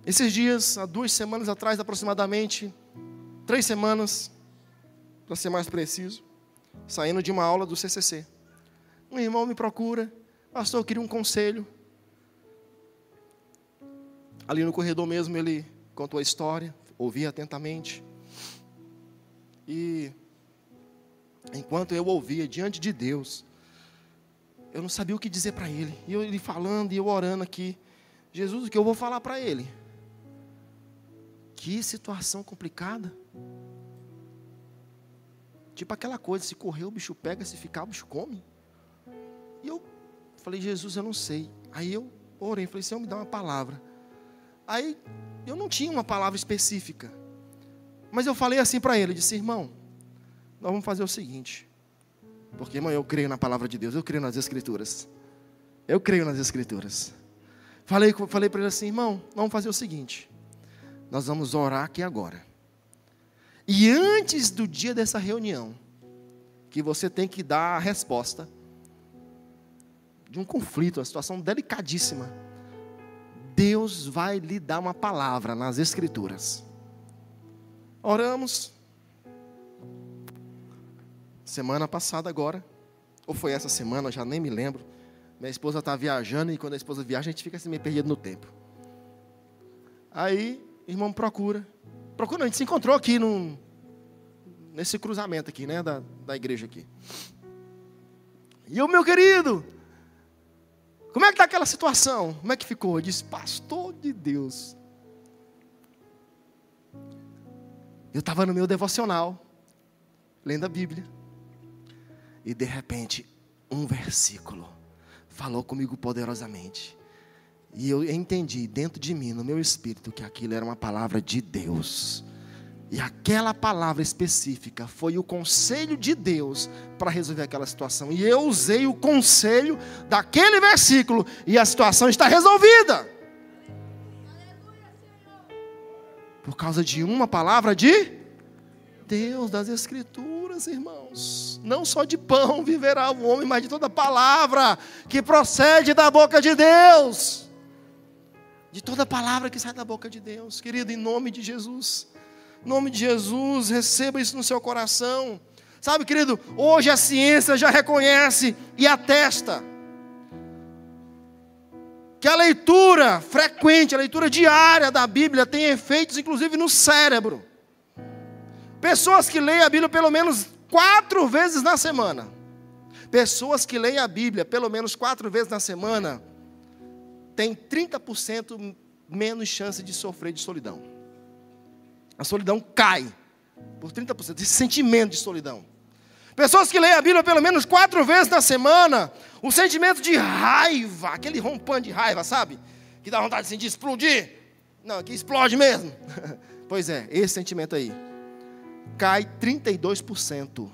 Esses dias, há duas semanas atrás aproximadamente, três semanas, para ser mais preciso, saindo de uma aula do CCC. Um irmão me procura, pastor, eu queria um conselho. Ali no corredor mesmo ele contou a história, ouvi atentamente. E enquanto eu ouvia diante de Deus, eu não sabia o que dizer para ele. E eu ele falando e eu orando aqui, Jesus, o que eu vou falar para ele? Que situação complicada. Tipo aquela coisa, se correr o bicho pega, se ficar o bicho come. E eu falei, Jesus, eu não sei. Aí eu orei, falei, Senhor, me dá uma palavra. Aí eu não tinha uma palavra específica. Mas eu falei assim para ele, disse, irmão, nós vamos fazer o seguinte. Porque, irmão, eu creio na palavra de Deus, eu creio nas escrituras. Eu creio nas escrituras. Falei, falei para ele assim, irmão, vamos fazer o seguinte. Nós vamos orar aqui agora. E antes do dia dessa reunião, que você tem que dar a resposta de um conflito, uma situação delicadíssima, Deus vai lhe dar uma palavra nas Escrituras. Oramos. Semana passada agora, ou foi essa semana, já nem me lembro. Minha esposa está viajando e quando a esposa viaja, a gente fica assim meio perdido no tempo. Aí, irmão procura. Procura, a gente se encontrou aqui num, nesse cruzamento aqui, né, da, da igreja aqui. E o meu querido, como é que está aquela situação? Como é que ficou? Eu disse, pastor de Deus. Eu estava no meu devocional, lendo a Bíblia. E de repente, um versículo falou comigo poderosamente. E eu entendi dentro de mim, no meu espírito, que aquilo era uma palavra de Deus. E aquela palavra específica foi o conselho de Deus para resolver aquela situação. E eu usei o conselho daquele versículo e a situação está resolvida. Por causa de uma palavra de Deus das Escrituras, irmãos. Não só de pão viverá o homem, mas de toda palavra que procede da boca de Deus. De toda palavra que sai da boca de Deus, querido, em nome de Jesus. Em nome de Jesus, receba isso no seu coração. Sabe, querido, hoje a ciência já reconhece e atesta que a leitura frequente, a leitura diária da Bíblia tem efeitos, inclusive, no cérebro. Pessoas que leem a Bíblia pelo menos quatro vezes na semana. Pessoas que leem a Bíblia pelo menos quatro vezes na semana têm 30% menos chance de sofrer de solidão. A solidão cai por 30%. Esse sentimento de solidão. Pessoas que leem a Bíblia pelo menos quatro vezes na semana, o sentimento de raiva, aquele rompante de raiva, sabe? que dá vontade assim, de explodir. Não, que explode mesmo. pois é, esse sentimento aí. Cai 32%.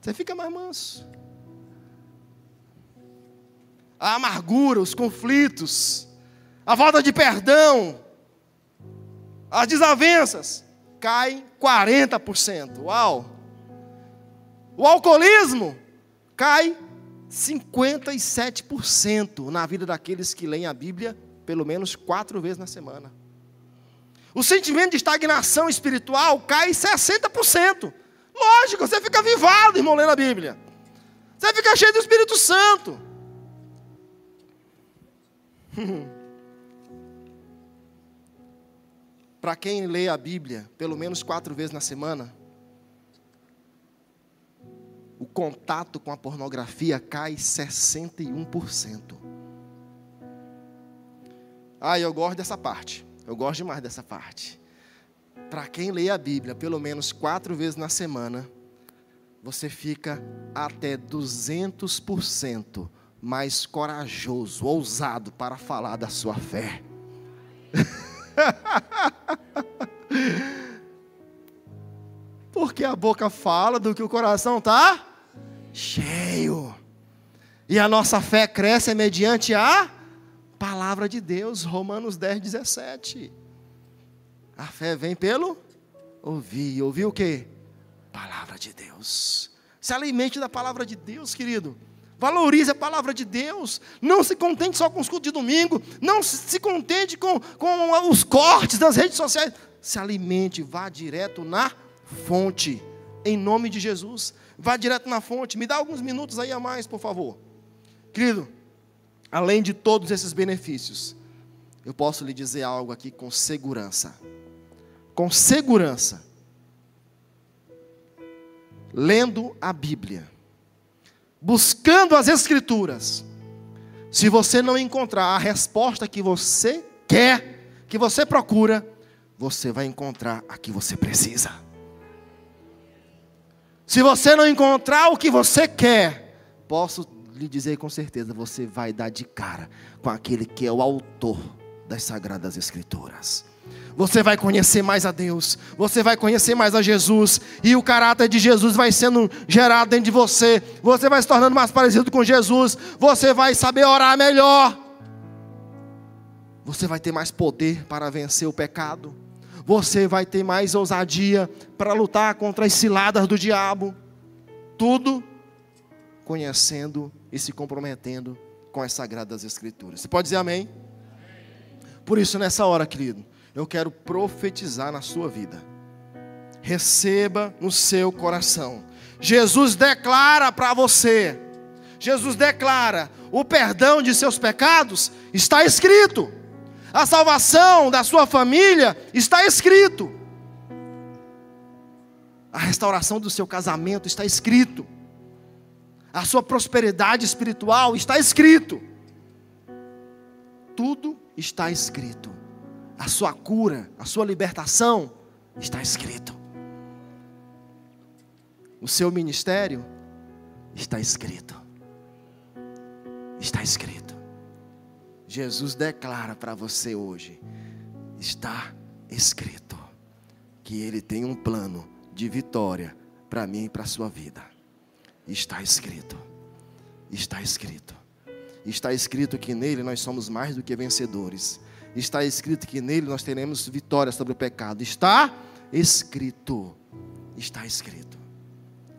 Você fica mais manso. A amargura, os conflitos, a falta de perdão, as desavenças, cai 40%. Uau! O alcoolismo cai 57% na vida daqueles que leem a Bíblia pelo menos quatro vezes na semana. O sentimento de estagnação espiritual cai 60%. Lógico, você fica vivado, irmão, lendo a Bíblia. Você fica cheio do Espírito Santo. Para quem lê a Bíblia pelo menos quatro vezes na semana, o contato com a pornografia cai 61%. Ah, eu gosto dessa parte. Eu gosto demais dessa parte. Para quem lê a Bíblia pelo menos quatro vezes na semana, você fica até 200% mais corajoso, ousado para falar da sua fé. A boca fala do que o coração está cheio. E a nossa fé cresce mediante a palavra de Deus, Romanos 10, 17. A fé vem pelo ouvir. Ouvir o quê? Palavra de Deus. Se alimente da palavra de Deus, querido. Valorize a palavra de Deus. Não se contente só com os cultos de domingo. Não se contente com, com os cortes das redes sociais. Se alimente, vá direto na fonte. Em nome de Jesus. Vá direto na fonte. Me dá alguns minutos aí a mais, por favor. Querido, além de todos esses benefícios, eu posso lhe dizer algo aqui com segurança. Com segurança. Lendo a Bíblia, buscando as Escrituras, se você não encontrar a resposta que você quer, que você procura, você vai encontrar a que você precisa. Se você não encontrar o que você quer, posso lhe dizer com certeza, você vai dar de cara com aquele que é o autor das sagradas escrituras. Você vai conhecer mais a Deus, você vai conhecer mais a Jesus, e o caráter de Jesus vai sendo gerado dentro de você. Você vai se tornando mais parecido com Jesus, você vai saber orar melhor. Você vai ter mais poder para vencer o pecado você vai ter mais ousadia para lutar contra as ciladas do diabo. Tudo conhecendo e se comprometendo com as sagradas escrituras. Você pode dizer amém? Por isso, nessa hora, querido, eu quero profetizar na sua vida. Receba no seu coração. Jesus declara para você. Jesus declara: o perdão de seus pecados está escrito. A salvação da sua família está escrito. A restauração do seu casamento está escrito. A sua prosperidade espiritual está escrito. Tudo está escrito. A sua cura, a sua libertação está escrito. O seu ministério está escrito. Está escrito. Jesus declara para você hoje: está escrito que Ele tem um plano de vitória para mim e para a sua vida. Está escrito, está escrito, está escrito que nele nós somos mais do que vencedores. Está escrito que nele nós teremos vitória sobre o pecado. Está escrito, está escrito.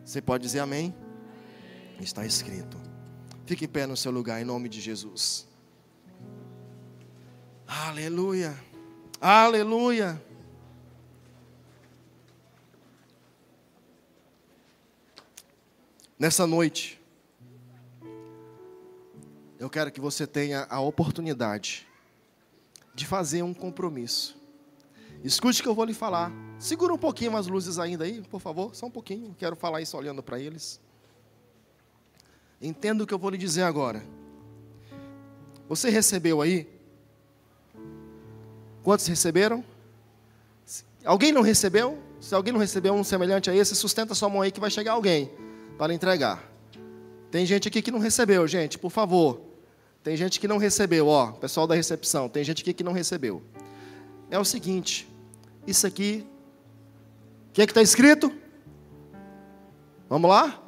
Você pode dizer amém? Está escrito. Fique em pé no seu lugar em nome de Jesus. Aleluia. Aleluia. Nessa noite, eu quero que você tenha a oportunidade de fazer um compromisso. Escute o que eu vou lhe falar. Segura um pouquinho as luzes ainda aí, por favor, só um pouquinho. Quero falar isso olhando para eles. Entenda o que eu vou lhe dizer agora. Você recebeu aí Quantos receberam? Alguém não recebeu? Se alguém não recebeu um semelhante a esse, sustenta sua mão aí que vai chegar alguém para entregar. Tem gente aqui que não recebeu, gente, por favor. Tem gente que não recebeu, ó, pessoal da recepção, tem gente aqui que não recebeu. É o seguinte, isso aqui, o que é que está escrito? Vamos lá?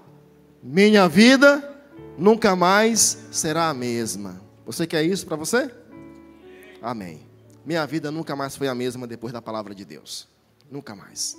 Minha vida nunca mais será a mesma. Você quer isso para você? Amém. Minha vida nunca mais foi a mesma depois da palavra de Deus. Nunca mais.